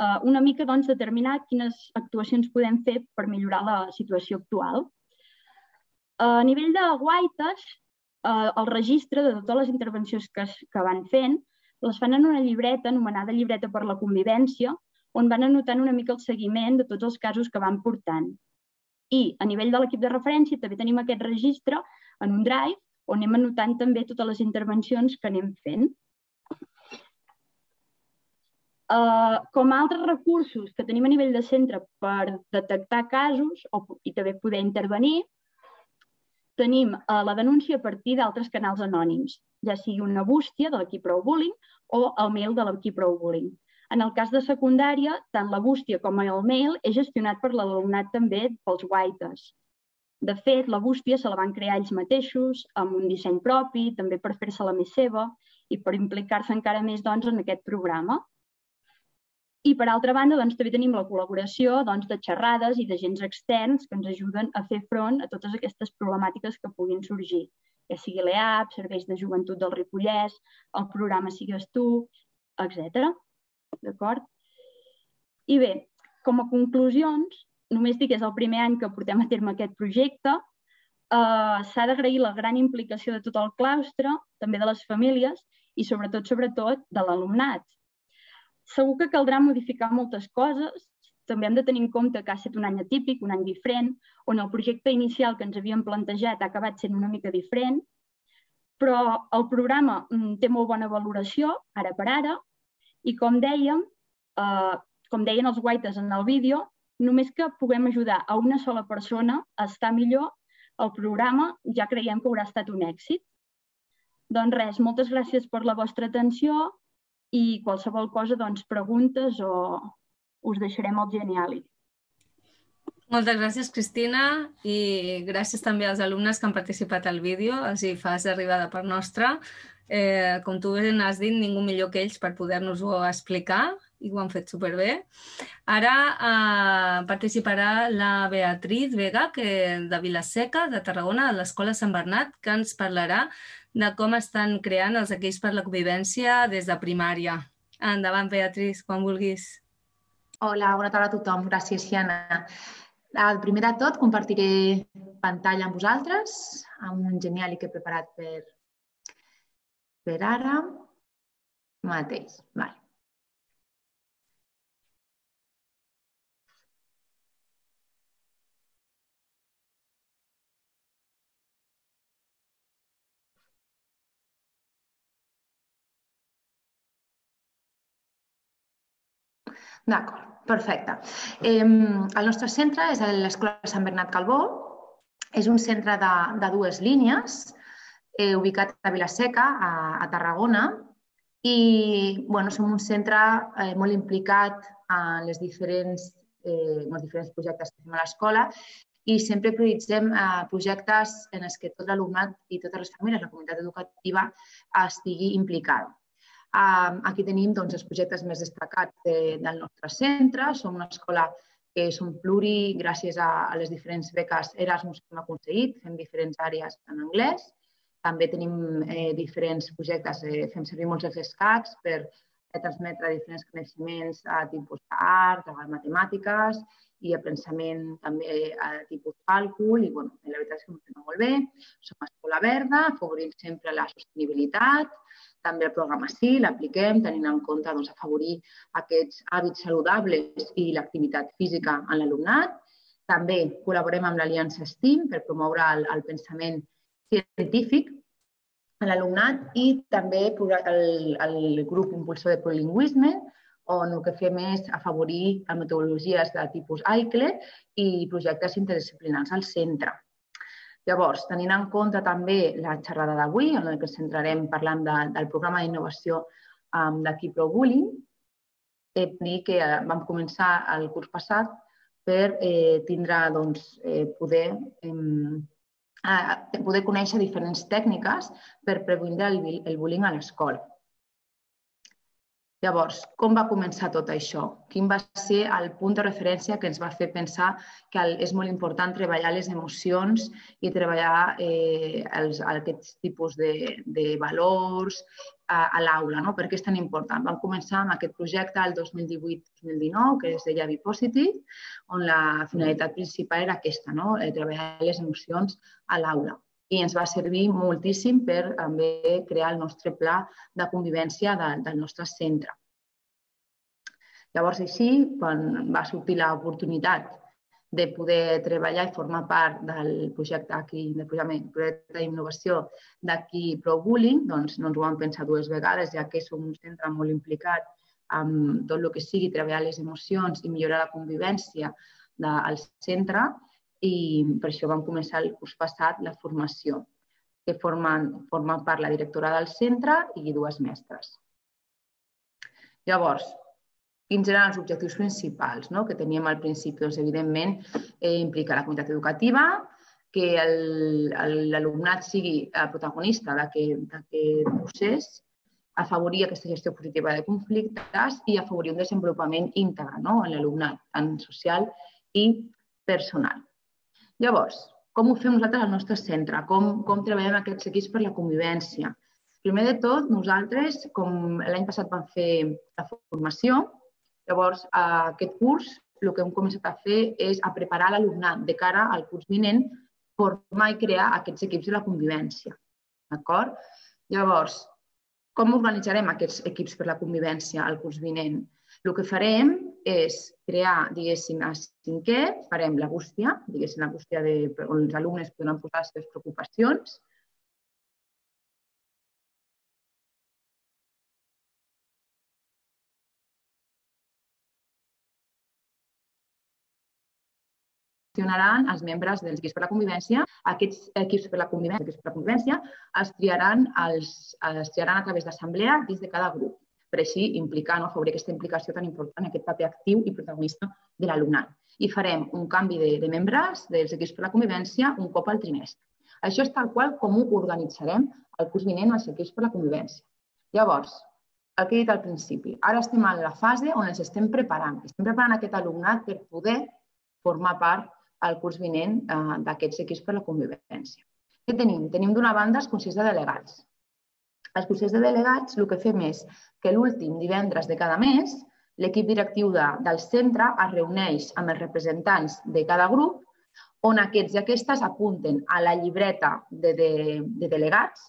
eh, una mica doncs, determinar quines actuacions podem fer per millorar la situació actual. A nivell de guaites, eh, el registre de totes les intervencions que, que van fent, les fan en una llibreta anomenada Llibreta per la Convivència, on van anotant una mica el seguiment de tots els casos que van portant. I a nivell de l'equip de referència també tenim aquest registre en un drive on anem anotant també totes les intervencions que anem fent. Uh, com a altres recursos que tenim a nivell de centre per detectar casos o, i també poder intervenir, tenim eh, la denúncia a partir d'altres canals anònims, ja sigui una bústia de l'equip Prou Bullying o el mail de l'equip Prou Bullying. En el cas de secundària, tant la bústia com el mail és gestionat per l'alumnat també pels guaites. De fet, la bústia se la van crear ells mateixos, amb un disseny propi, també per fer-se la més seva i per implicar-se encara més doncs, en aquest programa. I per altra banda, doncs, també tenim la col·laboració doncs, de xerrades i d'agents externs que ens ajuden a fer front a totes aquestes problemàtiques que puguin sorgir, ja sigui l'EAP, serveis de joventut del Ripollès, el programa Sigues tu, etc. D'acord? I bé, com a conclusions, només dic que és el primer any que portem a terme aquest projecte, eh, s'ha d'agrair la gran implicació de tot el claustre, també de les famílies i sobretot, sobretot, de l'alumnat, Segur que caldrà modificar moltes coses. També hem de tenir en compte que ha estat un any atípic, un any diferent, on el projecte inicial que ens havíem plantejat ha acabat sent una mica diferent, però el programa mm, té molt bona valoració, ara per ara, i com dèiem, eh, com deien els guaites en el vídeo, només que puguem ajudar a una sola persona a estar millor, el programa ja creiem que haurà estat un èxit. Doncs res, moltes gràcies per la vostra atenció i qualsevol cosa, doncs, preguntes o us deixarem el geniali. Moltes gràcies, Cristina, i gràcies també als alumnes que han participat al vídeo, els hi fas arribar de part nostra. Eh, com tu ben has dit, ningú millor que ells per poder-nos-ho explicar i ho han fet superbé. Ara eh, participarà la Beatriz Vega, que, de Vilaseca, de Tarragona, de l'Escola Sant Bernat, que ens parlarà de com estan creant els equips per la convivència des de primària. Endavant, Beatriz, quan vulguis. Hola, bona tarda a tothom. Gràcies, Xiana. El primer de tot, compartiré pantalla amb vosaltres, amb un genial que he preparat per, per ara mateix. Vale. D'acord, perfecte. Eh, el nostre centre és l'Escola Sant Bernat Calbó. És un centre de, de dues línies, eh, ubicat a Vilaseca, a, a Tarragona, i bueno, som un centre eh, molt implicat en les diferents, eh, els diferents projectes que fem a l'escola i sempre prioritzem eh, projectes en els que tot l'alumnat i totes les famílies, la comunitat educativa, estigui implicada. Aquí tenim doncs, els projectes més destacats de, del nostre centre. Som una escola que som pluri gràcies a, a les diferents beques Erasmus que hem aconseguit, fem diferents àrees en anglès. També tenim eh, diferents projectes, eh, fem servir molts els escacs per eh, transmetre diferents coneixements a tipus d'art, a matemàtiques i a pensament també a tipus càlcul i bueno, la veritat és que funciona molt bé. Som escola verda, afavorint sempre la sostenibilitat, també el programa sí, l'apliquem tenint en compte doncs, afavorir aquests hàbits saludables i l'activitat física en l'alumnat. També col·laborem amb l'Aliança STEAM per promoure el, el pensament científic en l'alumnat i també el, el grup impulsor de plurilingüisme, on el que fem és afavorir metodologies de tipus AICLE i projectes interdisciplinars al centre. Llavors, tenint en compte també la xerrada d'avui, en la que centrarem parlant de, del programa d'innovació um, d'aquí ProBullying, he dir que eh, vam començar el curs passat per eh, tindre, doncs, eh, poder, eh, poder conèixer diferents tècniques per prevenir el, el bullying a l'escola. Llavors, com va començar tot això? Quin va ser el punt de referència que ens va fer pensar que és molt important treballar les emocions i treballar eh, els, aquests tipus de, de valors a, a l'aula? No? Per què és tan important? Vam començar amb aquest projecte el 2018-2019, que es deia Be Positive, on la finalitat principal era aquesta, no? Eh, treballar les emocions a l'aula i ens va servir moltíssim per també crear el nostre pla de convivència de, del nostre centre. Llavors, així, quan va sortir l'oportunitat de poder treballar i formar part del projecte aquí, del projecte d'innovació d'aquí ProBullying, doncs no ens ho vam pensar dues vegades, ja que som un centre molt implicat amb tot el que sigui treballar les emocions i millorar la convivència del centre i per això vam començar el curs passat la formació, que formen, formen part la directora del centre i dues mestres. Llavors, quins eren els objectius principals no? que teníem al principi? Doncs, evidentment, eh, implicar la comunitat educativa, que l'alumnat sigui el protagonista d'aquest procés, afavorir aquesta gestió positiva de conflictes i afavorir un desenvolupament íntegre no? en l'alumnat, tant social i personal. Llavors, com ho fem nosaltres al nostre centre? Com, com treballem aquests equips per la convivència? Primer de tot, nosaltres, com l'any passat vam fer la formació, llavors aquest curs el que hem començat a fer és a preparar l'alumnat de cara al curs vinent formar i crear aquests equips de la convivència. D'acord? Llavors, com organitzarem aquests equips per la convivència al curs vinent? El que farem és crear, diguéssim, a cinquè, farem la bústia, diguéssim, la bústia de, on els alumnes podran posar les seves preocupacions, gestionaran els membres dels equips per la convivència. Aquests equips per la convivència, per la convivència els triaran, els, els triaran a través d'assemblea dins de cada grup per així implicar, no, afavorir aquesta implicació tan important, aquest paper actiu i protagonista de l'alumnat. I farem un canvi de, de membres dels equips per la convivència un cop al trimestre. Això és tal qual com ho organitzarem el curs vinent als equips per la convivència. Llavors, el que he dit al principi, ara estem en la fase on ens estem preparant. Estem preparant aquest alumnat per poder formar part al curs vinent eh, d'aquests equips per la convivència. Què tenim? Tenim d'una banda els consells de delegats, Als consells de delegats el que fem és que l'últim divendres de cada mes l'equip directiu de, del centre es reuneix amb els representants de cada grup on aquests i aquestes apunten a la llibreta de, de, de delegats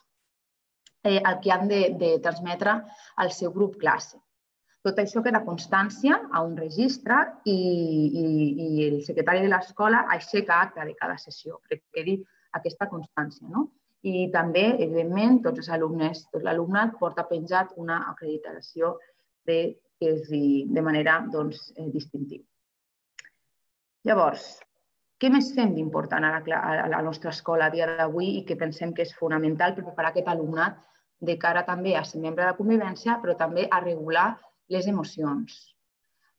eh, el que han de, de transmetre al seu grup classe. Tot això queda constància a un registre i, i, i el secretari de l'escola aixeca acta de cada sessió perquè quedi aquesta constància. No? I també, evidentment, tots els alumnes, tot l'alumnat porta penjat una acreditació de, que és de manera doncs, eh, distintiva. Llavors, què més fem d'important a, la, a la nostra escola a dia d'avui i que pensem que és fonamental per preparar aquest alumnat de cara també a ser membre de la convivència, però també a regular les emocions.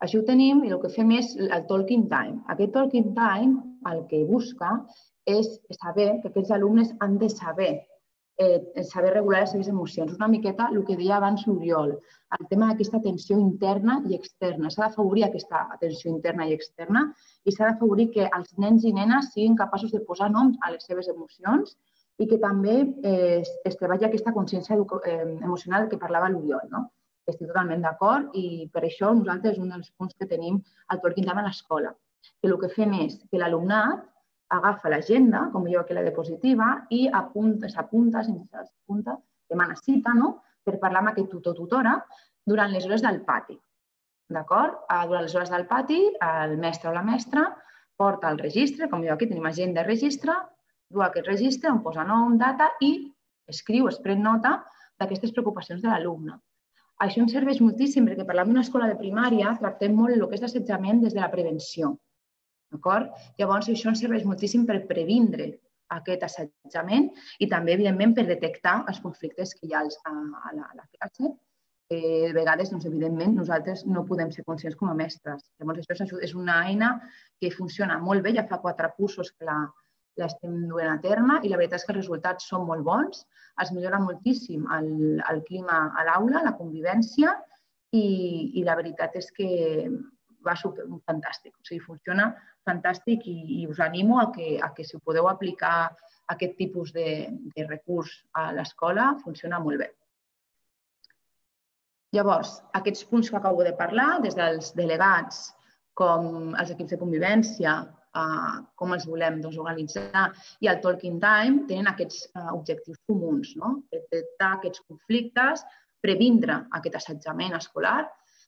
Això ho tenim i el que fem és el talking time. Aquest talking time el que busca és saber que aquests alumnes han de saber eh, saber regular les seves emocions. Una miqueta el que deia abans l'Oriol, el tema d'aquesta tensió interna i externa. S'ha d'afavorir aquesta tensió interna i externa i s'ha d'afavorir que els nens i nenes siguin capaços de posar noms a les seves emocions i que també eh, es treballi aquesta consciència eh, emocional que parlava l'Oriol. No? Estic totalment d'acord i per això nosaltres un dels punts que tenim al Tolkien Time a l'escola. Que el que fem és que l'alumnat agafa l'agenda, com veieu aquí la diapositiva, i apunta, s'apunta, s'apunta, demana cita no? per parlar amb aquest tutor tutora durant les hores del pati. D'acord? Ah, durant les hores del pati, el mestre o la mestra porta el registre, com veieu aquí tenim agenda de registre, du aquest registre on posa nom, data i escriu, es pren nota d'aquestes preocupacions de l'alumne. Això ens serveix moltíssim perquè parlant d'una escola de primària tractem molt el que és l'assetjament des de la prevenció. D'acord? Llavors, això ens serveix moltíssim per previndre aquest assetjament i també, evidentment, per detectar els conflictes que hi ha a, a, la, a la classe. Eh, de vegades, doncs, evidentment, nosaltres no podem ser conscients com a mestres. Llavors, això és una eina que funciona molt bé, ja fa quatre cursos que la, l'estem duent a terme i la veritat és que els resultats són molt bons, es millora moltíssim el, el clima a l'aula, la convivència i, i la veritat és que va super, fantàstic. O sigui, funciona fantàstic i, i us animo a que, a que si podeu aplicar aquest tipus de, de recurs a l'escola, funciona molt bé. Llavors, aquests punts que acabo de parlar, des dels delegats com els equips de convivència, eh, com els volem doncs, organitzar, i el Talking Time tenen aquests eh, objectius comuns, no? detectar aquests conflictes, previndre aquest assetjament escolar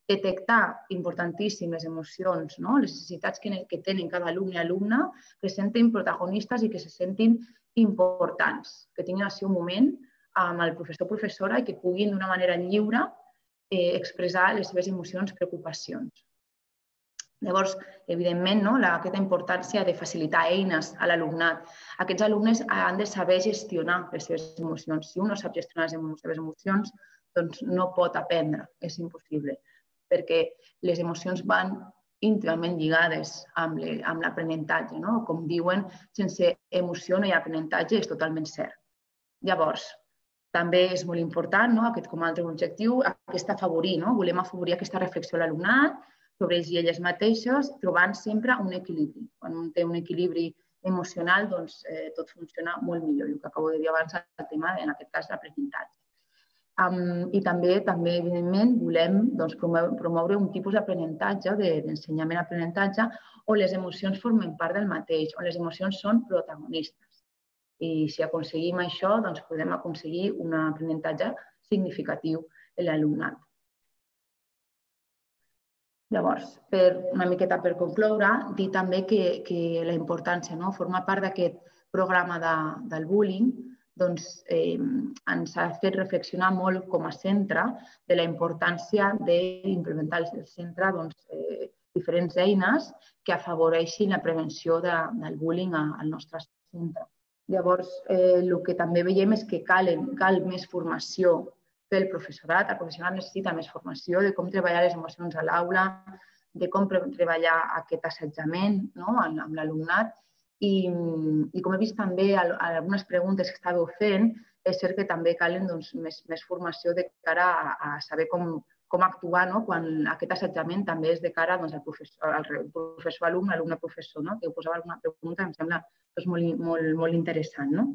detectar importantíssim les emocions, no? les necessitats que, que tenen cada alumne i alumna, que se sentin protagonistes i que se sentin importants, que tinguin el seu moment amb el professor o professora i que puguin d'una manera lliure eh, expressar les seves emocions, preocupacions. Llavors, evidentment, no, la, aquesta importància de facilitar eines a l'alumnat. Aquests alumnes han de saber gestionar les seves emocions. Si un no sap gestionar les seves emocions, doncs no pot aprendre, és impossible perquè les emocions van íntimament lligades amb l'aprenentatge. No? Com diuen, sense emoció no hi ha aprenentatge, és totalment cert. Llavors, també és molt important, no? aquest com a altre objectiu, aquesta afavorir, no? volem afavorir aquesta reflexió a l'alumnat sobre ells i elles mateixos, trobant sempre un equilibri. Quan un té un equilibri emocional, doncs eh, tot funciona molt millor. El que acabo de dir abans, el tema, en aquest cas, l'aprenentatge. Um, I també, també evidentment, volem doncs, promoure, un tipus d'aprenentatge, d'ensenyament-aprenentatge, on les emocions formen part del mateix, on les emocions són protagonistes. I si aconseguim això, doncs podem aconseguir un aprenentatge significatiu en l'alumnat. Llavors, per una miqueta per concloure, dir també que, que la importància no? forma part d'aquest programa de, del bullying doncs, eh, ens ha fet reflexionar molt com a centre de la importància d'implementar al centre doncs, eh, diferents eines que afavoreixin la prevenció de, del bullying al nostre centre. Llavors, eh, el que també veiem és que cal, cal més formació pel professorat. El professorat necessita més formació de com treballar les emocions a l'aula, de com treballar aquest assetjament no? amb l'alumnat i, i com he vist també algunes preguntes que estàveu fent, és cert que també calen doncs, més, més formació de cara a, a saber com, com actuar no? quan aquest assetjament també és de cara doncs, al professor, al professor alumne, alumne professor, no? que ho posava alguna pregunta, em sembla doncs, molt, molt, molt interessant. No?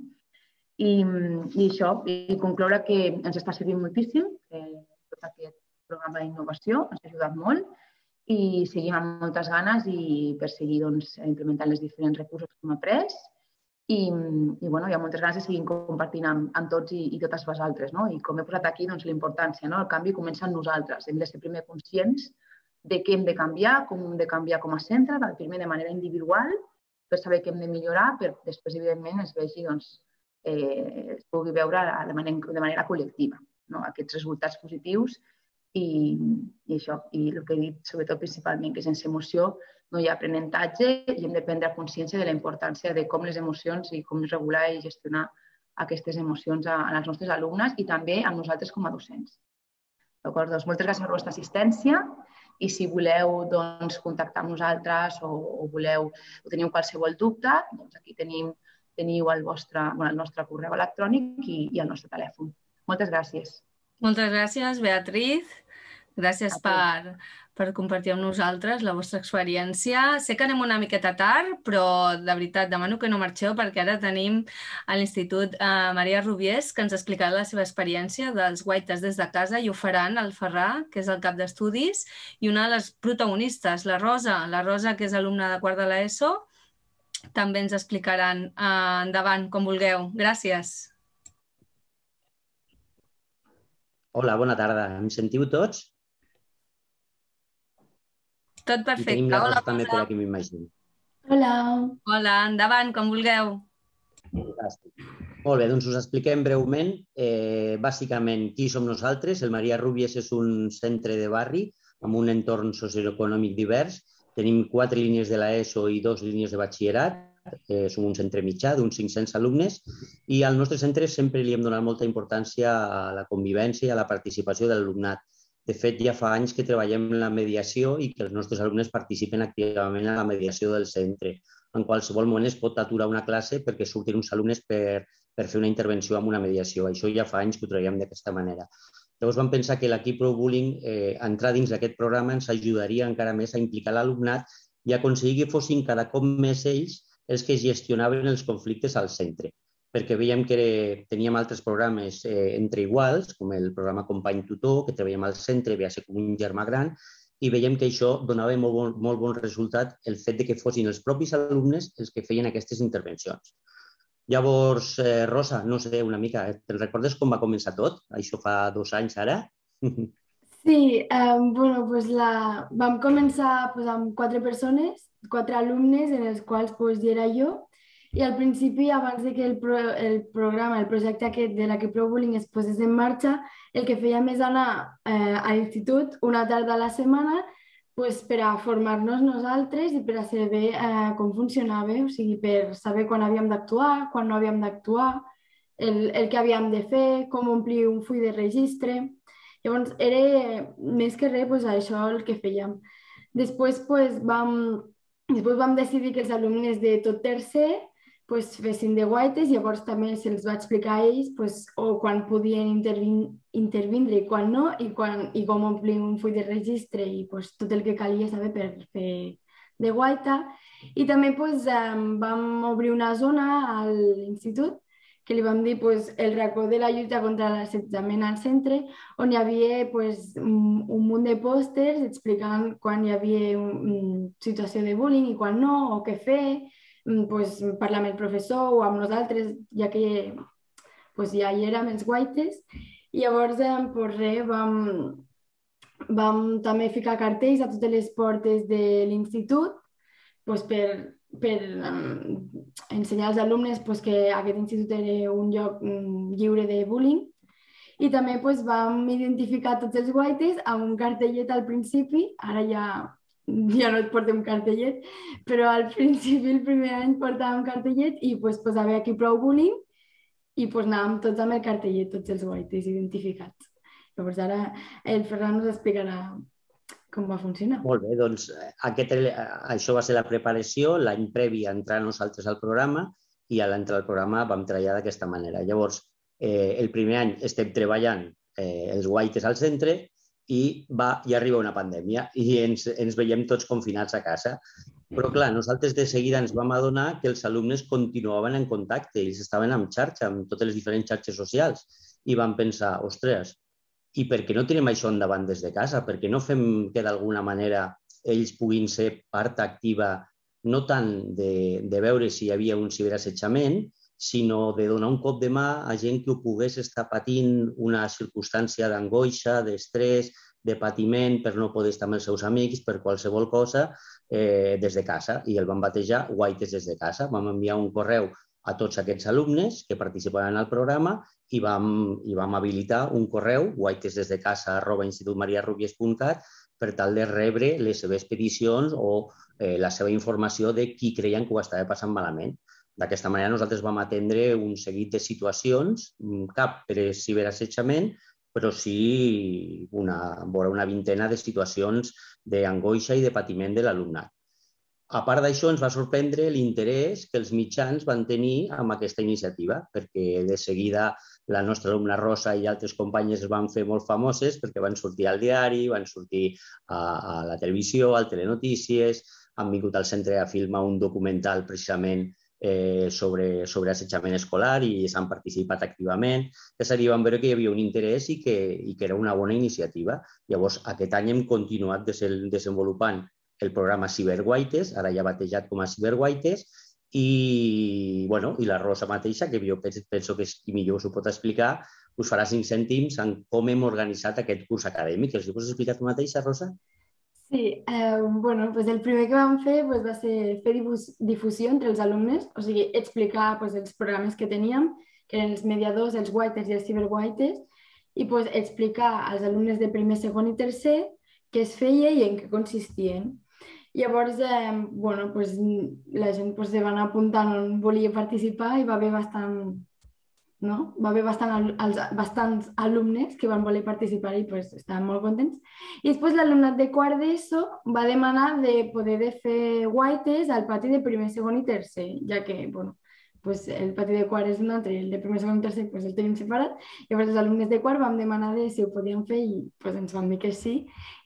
I, i això, i concloure que ens està servint moltíssim, que tot aquest programa d'innovació ens ha ajudat molt i seguim amb moltes ganes i per seguir doncs, implementant els diferents recursos que hem après i, i bueno, hi ha moltes ganes de seguir compartint amb, amb tots i, i totes vosaltres. No? I com he posat aquí, doncs, la importància, no? el canvi comença en nosaltres. Hem de ser primer conscients de què hem de canviar, com hem de canviar com a centre, primer de manera individual, per saber què hem de millorar, per després, evidentment, es vegi, doncs, eh, es pugui veure de manera, de manera col·lectiva no? aquests resultats positius i, i això, i el que he dit sobretot principalment, que sense emoció no hi ha aprenentatge i hem de prendre consciència de la importància de com les emocions i com regular i gestionar aquestes emocions a, a les nostres alumnes i també a nosaltres com a docents. D'acord? Doncs moltes gràcies per la vostra assistència i si voleu doncs, contactar amb nosaltres o, o voleu o teniu qualsevol dubte, doncs aquí tenim, teniu el, vostre, bueno, el nostre correu electrònic i, i el nostre telèfon. Moltes gràcies. Moltes gràcies, Beatriz. Gràcies per, per compartir amb nosaltres la vostra experiència. Sé que anem una miqueta tard, però de veritat demano que no marxeu perquè ara tenim a l'Institut eh, Maria Rubiés que ens explicarà la seva experiència dels guaites des de casa i ho faran el Ferrà, que és el cap d'estudis, i una de les protagonistes, la Rosa, la Rosa, que és alumna de quart de l'ESO, també ens explicaran eh, endavant, com vulgueu. Gràcies. Hola, bona tarda. Em sentiu tots? Tot perfecte. I tenim la Hola, Rosa també per aquí, m'imagino. Hola. Hola, endavant, com vulgueu. Fantàstic. Molt bé, doncs us expliquem breument. Eh, bàsicament, qui som nosaltres? El Maria Rubies és un centre de barri amb un entorn socioeconòmic divers. Tenim quatre línies de l'ESO i dues línies de batxillerat. Eh, som un centre mitjà d'uns 500 alumnes i al nostre centre sempre li hem donat molta importància a la convivència i a la participació de l'alumnat de fet, ja fa anys que treballem en la mediació i que els nostres alumnes participen activament en la mediació del centre. En qualsevol moment es pot aturar una classe perquè surtin uns alumnes per, per fer una intervenció amb una mediació. Això ja fa anys que ho treballem d'aquesta manera. Llavors vam pensar que l'equip Pro Bullying, eh, entrar dins d'aquest programa, ens ajudaria encara més a implicar l'alumnat i aconseguir que fossin cada cop més ells els que gestionaven els conflictes al centre perquè veiem que teníem altres programes eh, entre iguals, com el programa Company Tutor, que treballem al centre, ve a ser com un germà gran, i veiem que això donava molt bon, molt bon resultat el fet de que fossin els propis alumnes els que feien aquestes intervencions. Llavors, eh, Rosa, no sé, una mica, eh, te'n recordes com va començar tot? Això fa dos anys ara? Sí, um, bueno, pues la... vam començar pues, amb quatre persones, quatre alumnes, en els quals pues, hi era jo, i al principi, abans de que el, pro, el programa, el projecte aquest de la que Pro Bullying es posés en marxa, el que fèiem és anar eh, a l'institut una tarda a la setmana pues, per a formar-nos nosaltres i per a saber eh, com funcionava, o sigui, per saber quan havíem d'actuar, quan no havíem d'actuar, el, el que havíem de fer, com omplir un full de registre. Llavors, era més que res pues, això el que fèiem. Després, pues, vam, després vam decidir que els alumnes de tot tercer pues, fessin de guaites, llavors també se'ls va explicar a ells pues, o quan podien intervin intervindre i quan no, i, quan, i com omplir un full de registre i pues, tot el que calia saber per fer de guaita. I també pues, vam obrir una zona a l'institut que li vam dir pues, el racó de la lluita contra l'assetjament al centre, on hi havia pues, un, un munt de pòsters explicant quan hi havia una situació de bullying i quan no, o què fer, pues, parlar amb el professor o amb nosaltres, ja que pues, ja hi érem els guaites. I llavors, eh, pues, res, vam, vam també ficar cartells a totes les portes de l'institut pues, per, per um, ensenyar als alumnes pues, que aquest institut era un lloc um, lliure de bullying. I també pues, vam identificar tots els guaites amb un cartellet al principi, ara ja ja no et portem cartellet, però al principi, el primer any, portàvem cartellet i pues, posava aquí prou bullying i pues, anàvem tots amb el cartellet, tots els guaites identificats. Llavors ara el Ferran us explicarà com va funcionar. Molt bé, doncs aquest, això va ser la preparació, l'any previ a entrar nosaltres al programa i a l'entrar al programa vam treballar d'aquesta manera. Llavors, eh, el primer any estem treballant eh, els guaites al centre i va i arriba una pandèmia i ens, ens veiem tots confinats a casa. Però, clar, nosaltres de seguida ens vam adonar que els alumnes continuaven en contacte, ells estaven en xarxa, amb totes les diferents xarxes socials, i vam pensar, ostres, i per què no tenim això endavant des de casa? Per què no fem que d'alguna manera ells puguin ser part activa no tant de, de veure si hi havia un ciberassetjament, sinó de donar un cop de mà a gent que ho pogués estar patint una circumstància d'angoixa, d'estrès, de patiment per no poder estar amb els seus amics, per qualsevol cosa, eh, des de casa. I el vam batejar Whites des de casa. Vam enviar un correu a tots aquests alumnes que participaran al programa i vam, i vam habilitar un correu, whitesdesdecasa arroba institutmariarubies.cat, per tal de rebre les seves peticions o eh, la seva informació de qui creien que ho estava passant malament. D'aquesta manera nosaltres vam atendre un seguit de situacions, cap per ciberassetjament, però sí una, una vintena de situacions d'angoixa i de patiment de l'alumnat. A part d'això, ens va sorprendre l'interès que els mitjans van tenir amb aquesta iniciativa, perquè de seguida la nostra alumna Rosa i altres companyes es van fer molt famoses perquè van sortir al diari, van sortir a, a la televisió, al Telenotícies, han vingut al centre a filmar un documental precisament eh, sobre, sobre assetjament escolar i s'han participat activament. És a dir, vam veure que hi havia un interès i que, i que era una bona iniciativa. Llavors, aquest any hem continuat desenvolupant el programa Cyberguaites, ara ja batejat com a Cyberguaites, i, bueno, i la Rosa mateixa, que jo penso, que és qui millor s'ho pot explicar, us farà cinc cèntims en com hem organitzat aquest curs acadèmic. Els pots explicar tu mateixa, Rosa? Sí, eh, bueno, pues el primer que vam fer pues, va ser fer difusió entre els alumnes, o sigui, explicar pues, els programes que teníem, que eren els mediadors, els whiters i els cyberwhiters, i pues, explicar als alumnes de primer, segon i tercer què es feia i en què consistien. Llavors, eh, bueno, pues, la gent pues, se van apuntant on volia participar i va haver bastant, no? va haver bastant, als, bastants alumnes que van voler participar i pues, estaven molt contents. I després l'alumnat de quart d'ESO va demanar de poder de fer guaites al pati de primer, segon i tercer, ja que bueno, pues, el pati de quart és un altre el de primer, segon i tercer pues, el tenim separat. Llavors els alumnes de quart vam demanar de si ho podíem fer i pues, ens van dir que sí.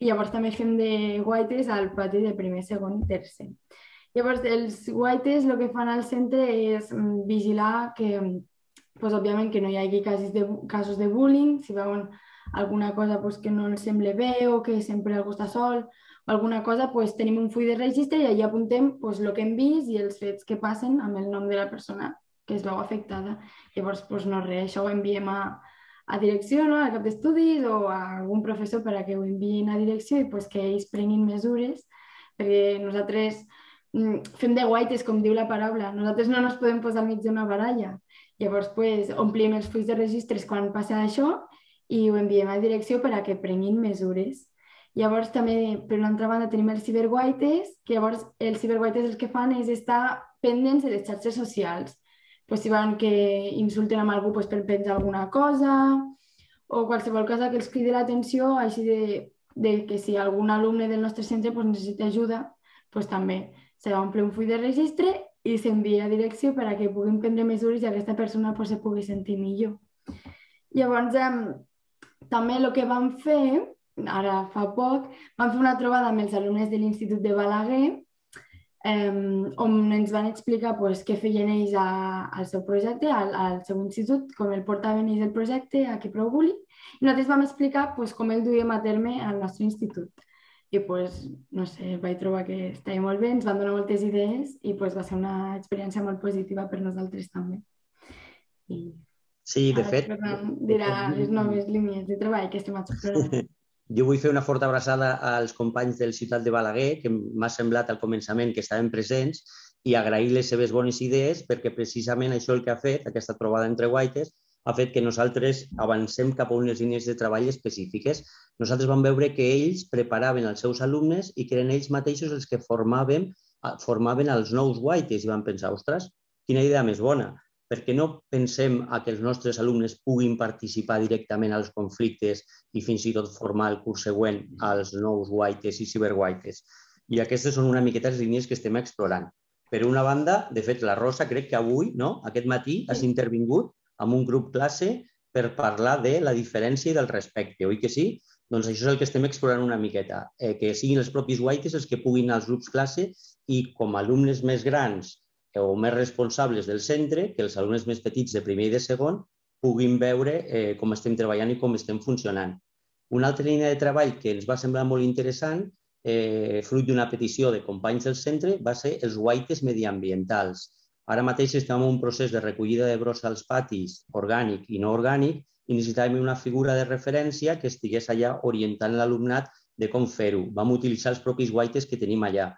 I llavors també fem de guaites al pati de primer, segon i tercer. Llavors els guaites el que fan al centre és mm, vigilar que, pues, òbviament, que no hi hagi casos de, casos de bullying, si veuen alguna cosa pues, que no els sembla bé o que sempre algú està sol alguna cosa, pues, tenim un full de registre i allà apuntem pues, el que hem vist i els fets que passen amb el nom de la persona que es veu afectada. Llavors, pues, no res, això ho enviem a, a direcció, no? al cap d'estudis o a algun professor per a que ho enviïn a direcció i pues, que ells prenguin mesures, perquè nosaltres mm, fem de guaites, com diu la paraula. Nosaltres no ens podem posar al mig d'una baralla. Llavors, pues, omplim els fulls de registres quan passa això i ho enviem a direcció per a que prenguin mesures. Llavors també, per una altra banda, tenim els ciberguaites, que llavors els ciberguaites el que fan és estar pendents de les xarxes socials. Pues, si van que insulten amb algú pues, per penjar alguna cosa o qualsevol cosa que els cridi l'atenció, així de, de que si algun alumne del nostre centre pues, necessita ajuda, pues, també se va omplir un full de registre i s'envia a direcció per a que puguin prendre mesures i aquesta persona pues, se pugui sentir millor. Llavors, eh, també el que vam fer ara fa poc, vam fer una trobada amb els alumnes de l'Institut de Balaguer eh, on ens van explicar pues, què feien ells a, al seu projecte, al, al seu institut, com el portaven ells el projecte a Kiproguli, i nosaltres vam explicar pues, com el duíem a terme al nostre institut. I pues, no sé, vaig trobar que estava molt bé, ens van donar moltes idees i pues, va ser una experiència molt positiva per nosaltres també. I Sí, de fet... Dirà les noves línies de treball que estem explorant. Jo vull fer una forta abraçada als companys del Ciutat de Balaguer, que m'ha semblat al començament que estaven presents, i agrair les seves bones idees, perquè precisament això el que ha fet, aquesta trobada entre guaites, ha fet que nosaltres avancem cap a unes línies de treball específiques. Nosaltres vam veure que ells preparaven els seus alumnes i que eren ells mateixos els que formaven, formaven els nous guaites i vam pensar, ostres, quina idea més bona perquè no pensem a que els nostres alumnes puguin participar directament als conflictes i fins i tot formar el curs següent als nous guaites i ciberguaites. I aquestes són una miqueta les línies que estem explorant. Per una banda, de fet, la Rosa crec que avui, no? aquest matí, has intervingut amb un grup classe per parlar de la diferència i del respecte, oi que sí? Doncs això és el que estem explorant una miqueta, eh, que siguin els propis guaites els que puguin als grups classe i com alumnes més grans o més responsables del centre, que els alumnes més petits de primer i de segon puguin veure eh, com estem treballant i com estem funcionant. Una altra línia de treball que ens va semblar molt interessant, eh, fruit d'una petició de companys del centre, va ser els guaites mediambientals. Ara mateix estem en un procés de recollida de brossa als patis, orgànic i no orgànic, i necessitàvem una figura de referència que estigués allà orientant l'alumnat de com fer-ho. Vam utilitzar els propis guaites que tenim allà.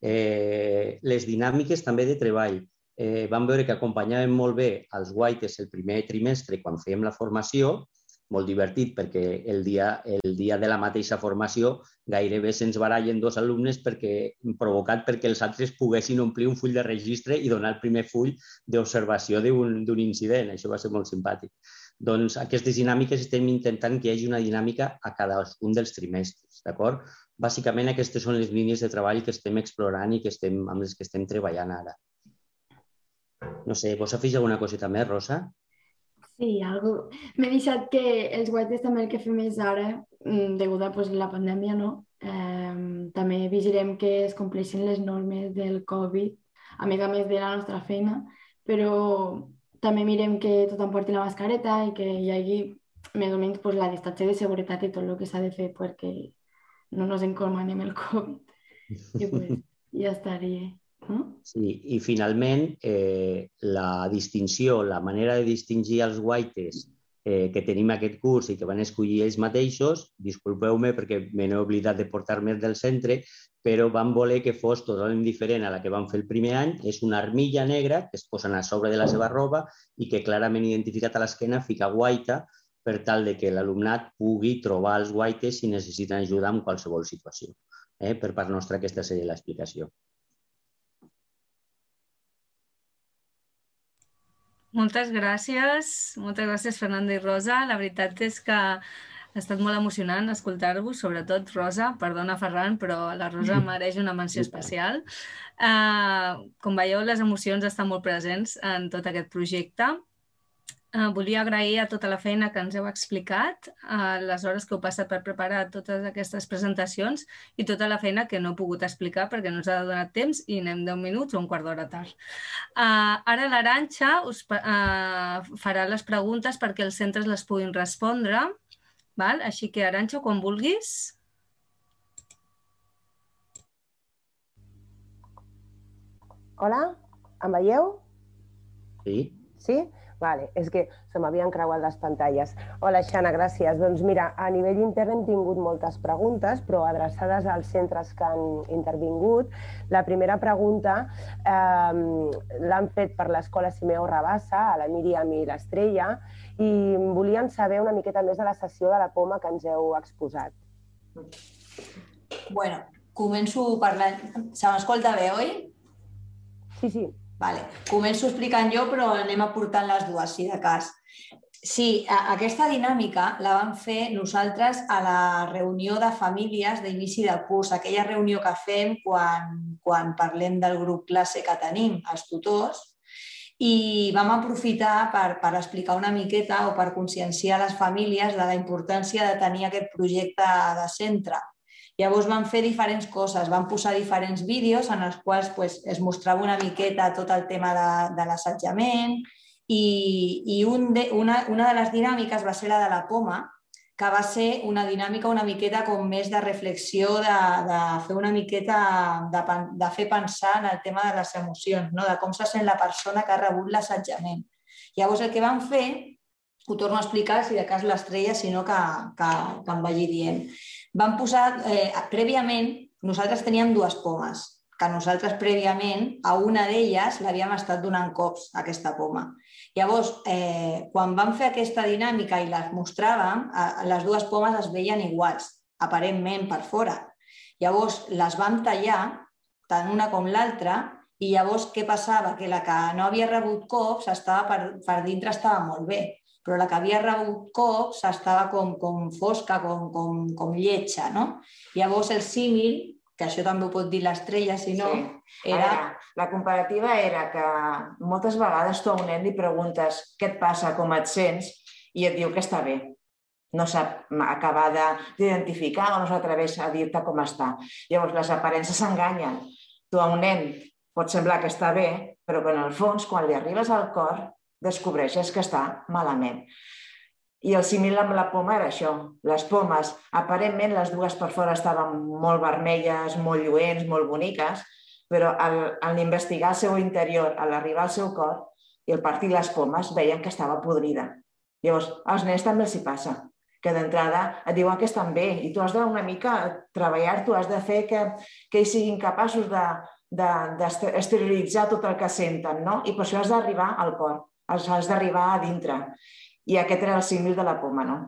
Eh, les dinàmiques també de treball. Eh, vam veure que acompanyàvem molt bé els guaites el primer trimestre quan fèiem la formació, molt divertit perquè el dia, el dia de la mateixa formació gairebé se'ns barallen dos alumnes perquè, provocat perquè els altres poguessin omplir un full de registre i donar el primer full d'observació d'un incident. Això va ser molt simpàtic. Doncs aquestes dinàmiques estem intentant que hi hagi una dinàmica a cadascun dels trimestres, d'acord? Bàsicament aquestes són les línies de treball que estem explorant i que estem, amb les que estem treballant ara. No sé, vols afegir alguna coseta més, Rosa? Sí, algo. M'he deixat que els guaites també el que fem és ara, mm, degut a pues, la pandèmia, no? Eh, també vigilem que es compleixin les normes del Covid, a més a més de la nostra feina, però també mirem que tothom porti la mascareta i que hi hagi més o menys pues, la distància de seguretat i tot el que s'ha de fer perquè no ens encomanem el Covid. I pues, ja estaria. No? Sí, i finalment eh, la distinció, la manera de distingir els guaites eh, que tenim aquest curs i que van escollir ells mateixos, disculpeu-me perquè me n'he oblidat de portar més del centre, però van voler que fos totalment diferent a la que van fer el primer any. És una armilla negra que es posen a sobre de la seva roba i que clarament identificat a l'esquena fica guaita per tal de que l'alumnat pugui trobar els guaites si necessiten ajuda en qualsevol situació. Eh? Per part nostra aquesta seria l'explicació. Moltes gràcies, moltes gràcies Fernanda i Rosa. La veritat és que ha estat molt emocionant escoltar-vos, sobretot Rosa, perdona Ferran, però la Rosa mereix una menció especial. Uh, com veieu, les emocions estan molt presents en tot aquest projecte. Uh, volia agrair a tota la feina que ens heu explicat, uh, les hores que heu passat per preparar totes aquestes presentacions i tota la feina que no he pogut explicar perquè no ens ha donat temps i anem 10 minuts o un quart d'hora tard. Uh, ara l'Aranxa us uh, farà les preguntes perquè els centres les puguin respondre Val? Així que, Aranxa, quan vulguis. Hola, em veieu? Sí. Sí? Vale, és que se m'havien creuat les pantalles. Hola, Xana, gràcies. Doncs mira, a nivell intern hem tingut moltes preguntes, però adreçades als centres que han intervingut. La primera pregunta eh, l'han fet per l'escola Simeo Rabassa, a la Míriam i l'Estrella, i volien saber una miqueta més de la sessió de la poma que ens heu exposat. Bueno, començo parlant... Se m'escolta bé, oi? Sí, sí. Vale. Començo explicant jo, però anem aportant les dues, si de cas. Sí, aquesta dinàmica la vam fer nosaltres a la reunió de famílies d'inici de curs, aquella reunió que fem quan, quan parlem del grup classe que tenim, els tutors, i vam aprofitar per, per explicar una miqueta o per conscienciar les famílies de la importància de tenir aquest projecte de centre Llavors van fer diferents coses, van posar diferents vídeos en els quals pues, es mostrava una miqueta tot el tema de, de l'assetjament i, i un de, una, una de les dinàmiques va ser la de la poma, que va ser una dinàmica una miqueta com més de reflexió, de, de fer una miqueta, de, de fer pensar en el tema de les emocions, no? de com se sent la persona que ha rebut l'assetjament. Llavors el que van fer, ho torno a explicar si de cas l'estrella, sinó que, que, que em vagi dient van posar, eh, prèviament, nosaltres teníem dues pomes, que nosaltres prèviament a una d'elles l'havíem estat donant cops, aquesta poma. Llavors, eh, quan vam fer aquesta dinàmica i les mostràvem, eh, les dues pomes es veien iguals, aparentment per fora. Llavors, les vam tallar, tant una com l'altra, i llavors què passava? Que la que no havia rebut cops estava per, per dintre estava molt bé però la que havia rebut cops estava com, com fosca, com, com, com lletja, no? Llavors el símil, que això també ho pot dir l'estrella, si no, sí. era... Veure, la comparativa era que moltes vegades tu a un nen li preguntes què et passa, com et sents, i et diu que està bé. no sap acabar d'identificar o no s'atreveix a dir-te com està. Llavors, les aparences s'enganyen. Tu a un nen pot semblar que està bé, però que en el fons, quan li arribes al cor, descobreixes que està malament. I el símil amb la poma era això. Les pomes, aparentment, les dues per fora estaven molt vermelles, molt lluents, molt boniques, però al, al investigar el seu interior, a l'arribar al seu cor i al partir les pomes, veien que estava podrida. Llavors, als nens també els hi passa, que d'entrada et diuen que estan bé i tu has d'una mica treballar, tu has de fer que, que ells siguin capaços de, d'exterioritzar tot el que senten, no? I per això has d'arribar al cor, has d'arribar a dintre. I aquest era el símil de la poma, no?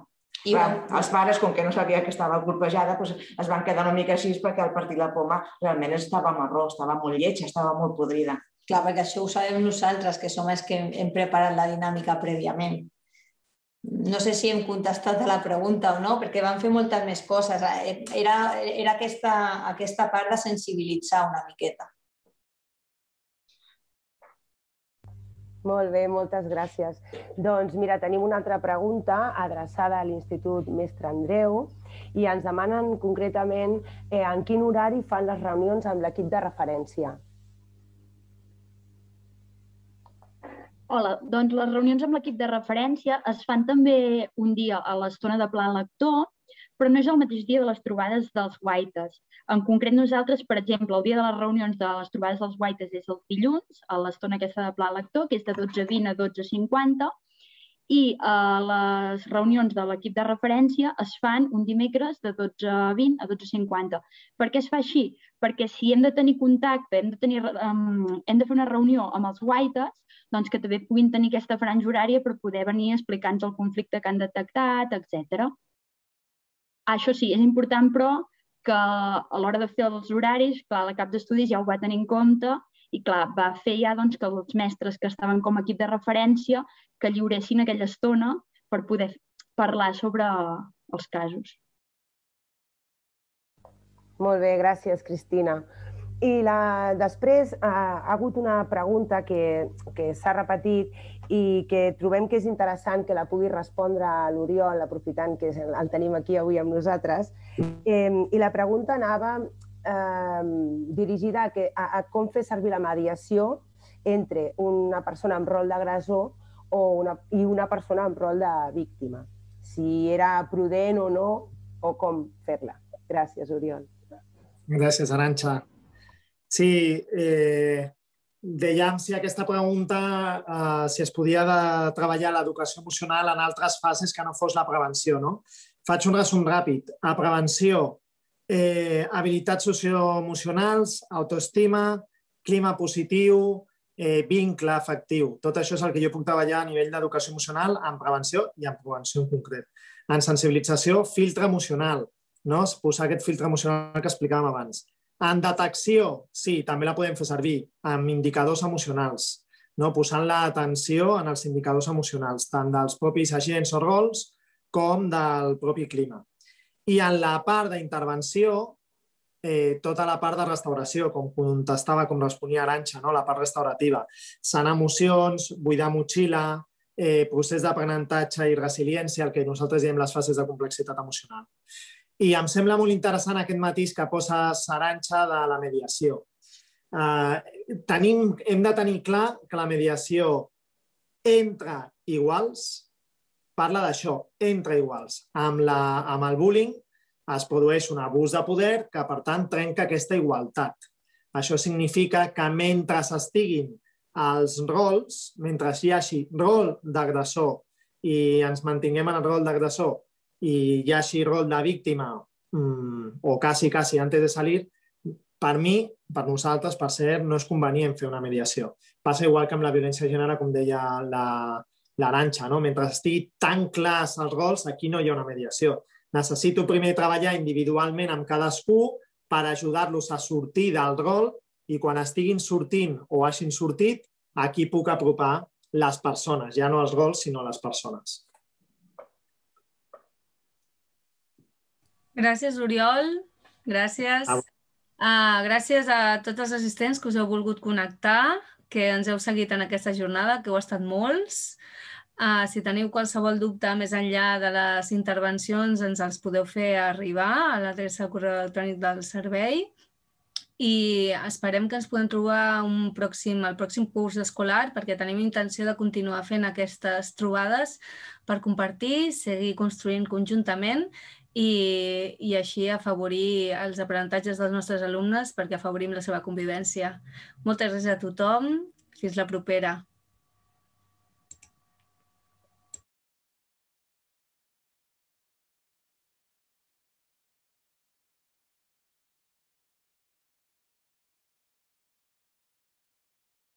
I Clar, van... els pares, com que no sabia que estava colpejada, doncs es van quedar una mica així perquè al partir la poma realment estava marró, estava molt lletja, estava molt podrida. Clar, perquè això ho sabem nosaltres, que som els que hem preparat la dinàmica prèviament. No sé si hem contestat a la pregunta o no, perquè van fer moltes més coses. Era, era aquesta, aquesta part de sensibilitzar una miqueta. Molt bé, moltes gràcies. Doncs mira, tenim una altra pregunta adreçada a l'Institut Mestre Andreu i ens demanen concretament eh, en quin horari fan les reunions amb l'equip de referència. Hola, doncs les reunions amb l'equip de referència es fan també un dia a l'estona de pla lector però no és el mateix dia de les trobades dels guaites. En concret, nosaltres, per exemple, el dia de les reunions de les trobades dels guaites és el dilluns, a l'estona aquesta de pla lector, que és de 12.20 a 12.50, i eh, les reunions de l'equip de referència es fan un dimecres de 12.20 a 12.50. Per què es fa així? Perquè si hem de tenir contacte, hem de, tenir, um, hem de fer una reunió amb els guaites, doncs que també puguin tenir aquesta franja horària per poder venir explicant el conflicte que han detectat, etc. Això sí, és important, però, que a l'hora de fer els horaris, clar, la cap d'estudis ja ho va tenir en compte i, clar, va fer ja doncs, que els mestres que estaven com a equip de referència que lliuressin aquella estona per poder parlar sobre els casos. Molt bé, gràcies, Cristina. I la, després ha, ha hagut una pregunta que, que s'ha repetit i que trobem que és interessant que la pugui respondre l'Oriol, aprofitant que el tenim aquí avui amb nosaltres. Eh, I la pregunta anava eh, dirigida a, que, a, a com fer servir la mediació entre una persona amb rol d'agressor una, i una persona amb rol de víctima. Si era prudent o no, o com fer-la. Gràcies, Oriol. Gràcies, Aranxa. Sí, eh, dèiem si aquesta pregunta eh, si es podia de treballar l'educació emocional en altres fases que no fos la prevenció. No? Faig un resum ràpid. A prevenció, eh, habilitats socioemocionals, autoestima, clima positiu, eh, vincle afectiu. Tot això és el que jo puc treballar a nivell d'educació emocional en prevenció i en prevenció en concret. En sensibilització, filtre emocional. No? Posar aquest filtre emocional que explicàvem abans. En detecció, sí, també la podem fer servir amb indicadors emocionals, no? posant l'atenció en els indicadors emocionals, tant dels propis agents o rols com del propi clima. I en la part d'intervenció, eh, tota la part de restauració, com contestava, com responia Aranxa, no? la part restaurativa. Sanar emocions, buidar motxilla, eh, procés d'aprenentatge i resiliència, el que nosaltres diem les fases de complexitat emocional. I em sembla molt interessant aquest matís que posa Saranxa de la mediació. Uh, tenim, hem de tenir clar que la mediació entre iguals parla d'això, entre iguals. Amb, la, amb el bullying es produeix un abús de poder que, per tant, trenca aquesta igualtat. Això significa que mentre estiguin els rols, mentre hi hagi rol d'agressor i ens mantinguem en el rol d'agressor i hi hagi rol de víctima mmm, o quasi, quasi antes de salir, per mi, per nosaltres, per ser, no és convenient fer una mediació. Passa igual que amb la violència de com deia l'Aranxa, no? mentre estigui tan clars els rols, aquí no hi ha una mediació. Necessito primer treballar individualment amb cadascú per ajudar-los a sortir del rol i quan estiguin sortint o hagin sortit, aquí puc apropar les persones, ja no els rols, sinó les persones. Gràcies, Oriol. Gràcies. Uh, gràcies a tots els assistents que us heu volgut connectar, que ens heu seguit en aquesta jornada, que heu estat molts. Uh, si teniu qualsevol dubte més enllà de les intervencions, ens els podeu fer arribar a l'adreça de correu electrònic del servei i esperem que ens podem trobar un pròxim, el pròxim curs escolar perquè tenim intenció de continuar fent aquestes trobades per compartir, seguir construint conjuntament i, i així afavorir els aprenentatges dels nostres alumnes perquè afavorim la seva convivència. Moltes gràcies a tothom. Fins la propera.